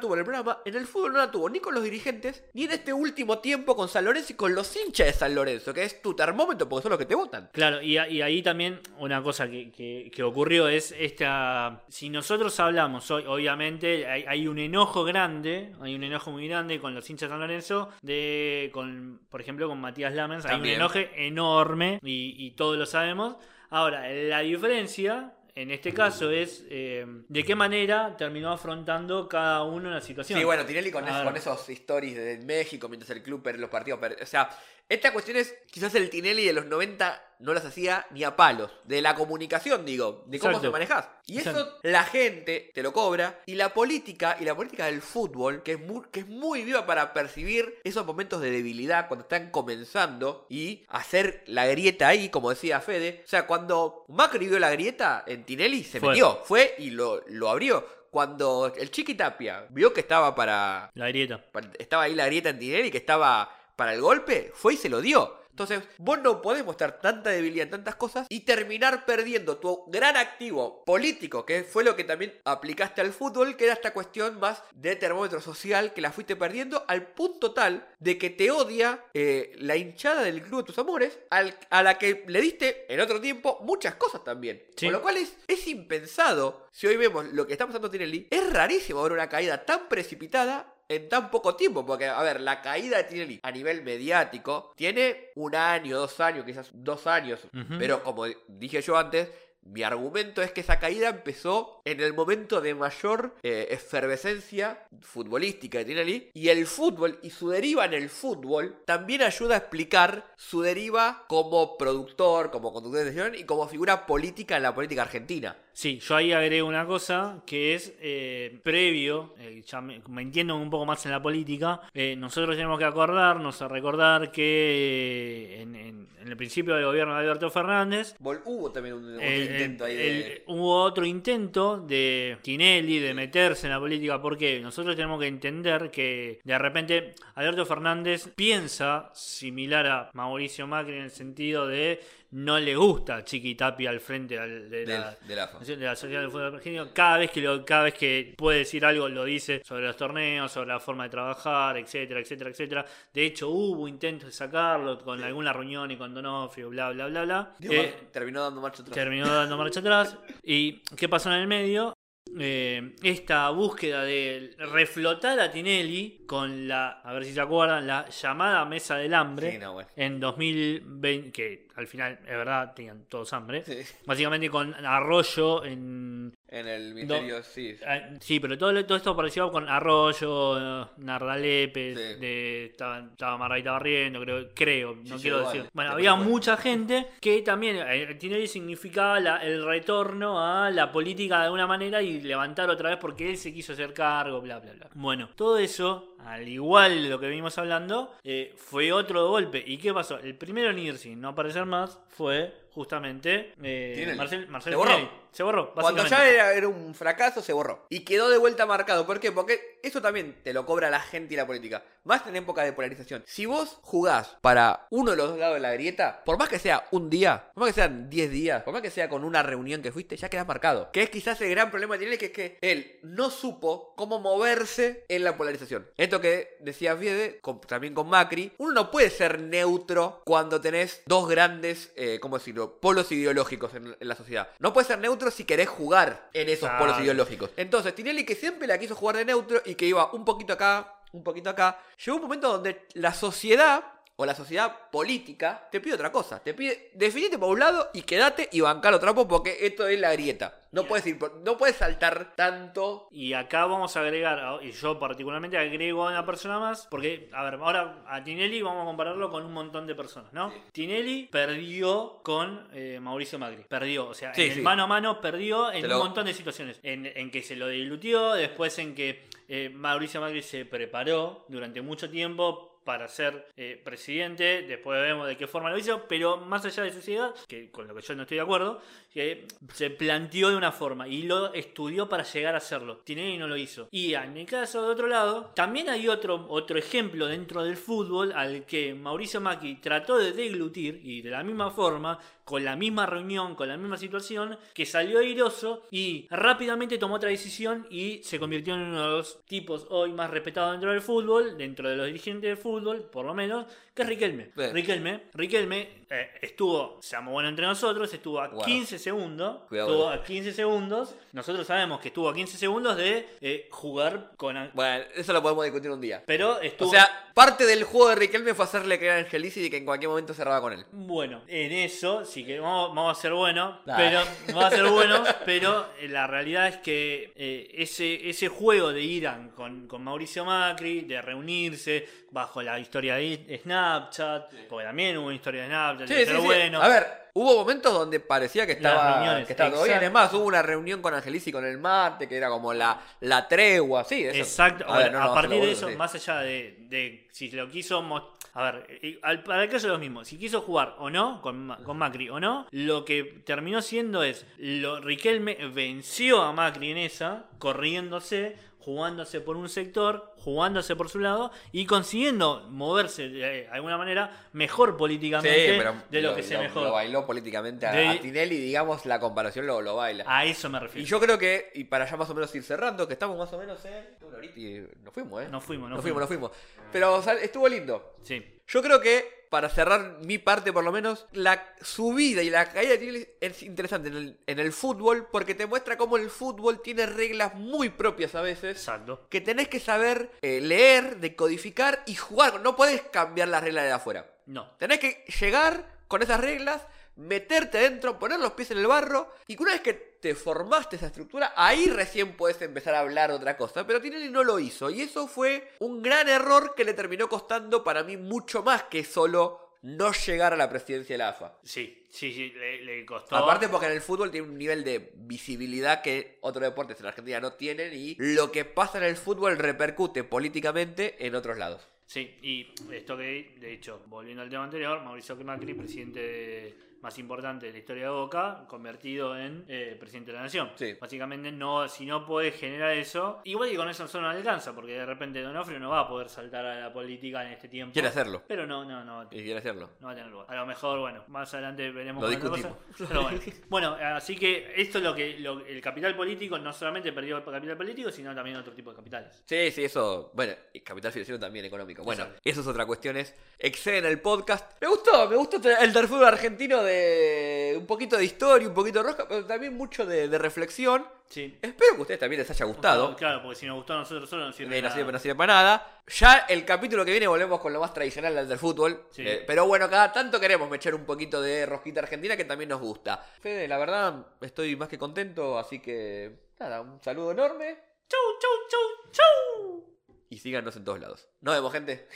tuvo en el programa, en el fútbol no la tuvo ni con los dirigentes, ni en este último tiempo con San Lorenzo y con los hinchas de San Lorenzo, que es tu termómetro porque son los que te votan. Claro, y, a- y ahí también una cosa que, que- que ocurrió es esta. Si nosotros hablamos hoy, obviamente hay, hay un enojo grande, hay un enojo muy grande con los hinchas de San Lorenzo, de, con, por ejemplo, con Matías Lamens, hay un enojo enorme y, y todos lo sabemos. Ahora, la diferencia. En este caso es eh, de qué manera terminó afrontando cada uno la situación. Sí, bueno, Tinelli con, ver. con esos stories de México mientras el club per- los partidos. per- o sea, esta cuestión es quizás el Tinelli de los 90 no las hacía ni a palos. De la comunicación, digo, de cómo Exacto. se manejás. Y eso Exacto. la gente te lo cobra. Y la política, y la política del fútbol, que es, muy, que es muy viva para percibir esos momentos de debilidad cuando están comenzando y hacer la grieta ahí, como decía Fede. O sea, cuando Macri vio la grieta en Tinelli, se Fue. metió, fue y lo, lo abrió. Cuando el Chiqui Tapia vio que estaba para La grieta. estaba ahí la grieta en Tinelli que estaba para el golpe, fue y se lo dio. Entonces, vos no podés mostrar tanta debilidad en tantas cosas y terminar perdiendo tu gran activo político, que fue lo que también aplicaste al fútbol, que era esta cuestión más de termómetro social que la fuiste perdiendo al punto tal de que te odia eh, la hinchada del club de tus amores, al- a la que le diste en otro tiempo muchas cosas también. Sí. Con lo cual es, es impensado, si hoy vemos lo que está pasando en Tinelli, es rarísimo ver una caída tan precipitada en tan poco tiempo, porque, a ver, la caída de Tinelli a nivel mediático tiene un año, dos años, quizás dos años, pero como dije yo antes, mi argumento es que esa caída empezó en el momento de mayor eh, efervescencia futbolística de Tinelli y el fútbol y su deriva en el fútbol también ayuda a explicar su deriva como productor, como conductor de decisión y como figura política en la política argentina. Sí, yo ahí agrego una cosa que es eh, previo, eh, ya me, me entiendo un poco más en la política, eh, nosotros tenemos que acordarnos, a recordar que en, en- en el principio del gobierno de Alberto Fernández Vol- Hubo también un, intento ahí el- de... hubo otro intento de Tinelli de meterse en la política porque nosotros tenemos que entender que de repente Alberto Fernández piensa similar a Mauricio Macri en el sentido de no le gusta Chiqui Tapia al frente de la, de la Sociedad del Fútbol Argentino. Cada vez que lo, cada vez que puede decir algo lo dice sobre los torneos, sobre la forma de trabajar, etcétera, etcétera, etcétera. De hecho hubo intentos de sacarlo con alguna reunión y con Donofrio, bla bla bla bla. Digo, Eh, terminó dando marcha atrás. terminó dando marcha atrás. ¿Y qué pasó en el medio? Eh, esta búsqueda de reflotar a Tinelli con la, a ver si se acuerdan, la llamada Mesa del Hambre Sí, no, bueno. en 2020, que al final es verdad, tenían todos hambre. Sí. Básicamente con Arroyo en... En el misterio, sí. ah, Sí, pero todo, todo esto apareció con Arroyo, Nardalepes, Sí. de, estaba, estaba Barriendo, creo, creo no quiero decir. Bueno, había mucha gente que también, eh, Tinelli significaba la- el retorno a la política de alguna manera y levantar otra vez porque él se quiso hacer cargo, bla, bla, bla. Bueno, todo eso, al igual de lo que venimos hablando, eh, fue otro golpe. ¿Y qué pasó? El primero en no aparecer más fue justamente eh. Marcel, Marcel Se borró. Tinelli. Se borró, Cuando ya era, era un fracaso, se borró. Y quedó de vuelta marcado. ¿Por qué? Porque eso también te lo cobra la gente y la política. Más en época de polarización. Si vos jugás para uno de los dos lados de la grieta, por más que sea un día, por más que sean 10 días, por más que sea con una reunión que fuiste, ya quedás marcado. Que es quizás el gran problema de Tinelli, que es que él no supo cómo moverse en la polarización. Esto que decía Fiede, con- también con Macri, uno no puede ser neutro cuando tenés dos grandes, eh, ¿cómo decirlo?, polos ideológicos en, en la sociedad. No puedes ser neutro si querés jugar en esos Claro. polos ideológicos. Entonces, Tinelli que siempre la quiso jugar de neutro y que iba un poquito acá, un poquito acá, llegó un momento donde la sociedad o la sociedad política te pide otra cosa. Te pide, definite por un lado y quédate y bancar otro trapo porque esto es la grieta. No puedes ir, no puedes saltar tanto. Y acá vamos a agregar, y yo particularmente agrego a una persona más, porque, a ver, ahora a Tinelli vamos a compararlo con un montón de personas, ¿no? Tinelli perdió con eh, Mauricio Macri, perdió, o sea, Sí, en el sí. mano a mano perdió en un montón de situaciones, en, en que se lo dilutió, después en que eh, Mauricio Macri se preparó durante mucho tiempo para ser eh, presidente, después vemos de qué forma lo hizo, pero más allá de su ciudad, que con lo que yo no estoy de acuerdo, que se planteó de una forma y lo estudió para llegar a hacerlo. Tinelli no lo hizo. Y en el caso de otro lado, también hay otro, otro ejemplo dentro del fútbol al que Mauricio Macri trató de deglutir y de la misma forma, con la misma reunión, con la misma situación, que salió airoso y rápidamente tomó otra decisión y se convirtió en uno de los tipos hoy más respetados dentro del fútbol, dentro de los dirigentes del fútbol, por lo menos, que es Riquelme. Bien. Riquelme, Riquelme eh, estuvo, se llamó bueno entre nosotros, estuvo a Guarda. 15 segundos, Cuidado. estuvo a 15 segundos, nosotros sabemos que estuvo a 15 segundos de eh, jugar con... Bueno, eso lo podemos discutir un día. Pero estuvo... O sea, parte del juego de Riquelme fue hacerle creer a Angelici y que en cualquier momento cerraba con él. Bueno, en eso sí que vamos, vamos a ser buenos, Nah. pero vamos a ser buenos, pero eh, la realidad es que eh, ese, ese juego de Irán con, con Mauricio Macri, de reunirse bajo la historia de Snapchat, porque también hubo una historia de Snapchat, de ser bueno. A ver, hubo momentos donde parecía que estaba, reuniones, que estaba todo bien. exacto. Es más, hubo una reunión con Angelici con el Marte, que era como la, la tregua, sí. Eso. Exacto, A, ver, Bueno, no, a no, partir de eso, sí. más allá de, de si lo quiso. A ver, y al- para el caso es lo mismo. Si quiso jugar o no, con, con Macri o no, lo que terminó siendo es. Lo, Riquelme venció a Macri en esa, corriéndose, jugándose por un sector, jugándose por su lado y consiguiendo moverse de alguna manera mejor políticamente de lo, que sea mejor. Lo bailó políticamente a, De- Tinelli, digamos, la comparación lo, lo baila. A eso me Y refiero. yo creo que, y para ya más o menos ir cerrando, que estamos más o menos en y nos fuimos, ¿eh? Nos fuimos, nos nos fuimos, nos fuimos. Pero o sea, estuvo lindo. Sí. Yo creo que, para cerrar mi parte por lo menos, la subida y la caída de Tinelli es interesante en el, en el fútbol porque te muestra cómo el fútbol tiene reglas muy propias a veces. Exacto. Que tenés que saber eh, leer, decodificar y jugar. No podés cambiar las reglas de afuera. No. Tenés que llegar con esas reglas, meterte dentro, poner los pies en el barro y que una vez que te formaste esa estructura, ahí recién puedes empezar a hablar de otra cosa. Pero Tinelli no lo hizo y eso fue un gran error que le terminó costando para mí mucho más que solo no llegar a la presidencia de la AFA. Sí, sí, sí, le, le costó. Aparte porque en el fútbol tiene un nivel de visibilidad que otros deportes en Argentina no tienen y lo que pasa en el fútbol repercute políticamente en otros lados. Sí, y esto que, de hecho, volviendo al tema anterior, Mauricio Macri, presidente de- más importante de la historia de Boca, convertido en eh, presidente de la nación. Sí. Básicamente, no, si no puede generar eso, igual que con eso solo no alcanza, porque de repente Donofrio no va a poder saltar a la política en este tiempo. Quiere hacerlo. Pero no, no, no. Y quiere hacerlo. No va a tener lugar. A lo mejor, bueno, más adelante veremos Lo discutimos. cosa. Pero bueno. Bueno, así que esto es lo que lo- el capital político no solamente perdió el capital político, sino también otro tipo de capitales. Sí, sí, eso. Bueno, y capital financiero también económico. Bueno, eso es otra cuestión. Es exceden el podcast. Me gustó, me gustó el del fútbol argentino de un poquito de historia, un poquito de rosca, pero también mucho de, de reflexión. Sí. Espero que a ustedes también les haya gustado. Claro, porque si nos gustó a nosotros solo no sirve Eh, no, sirve, nada. no sirve para nada. Ya el capítulo que viene volvemos con lo más tradicional del del fútbol. Sí. Eh, pero bueno, cada tanto queremos echar un poquito de rosquita argentina que también nos gusta. Fede, la verdad, estoy más que contento, así que nada, un saludo enorme Chau, chau, chau, chau. y síganos en todos lados. Nos vemos, gente.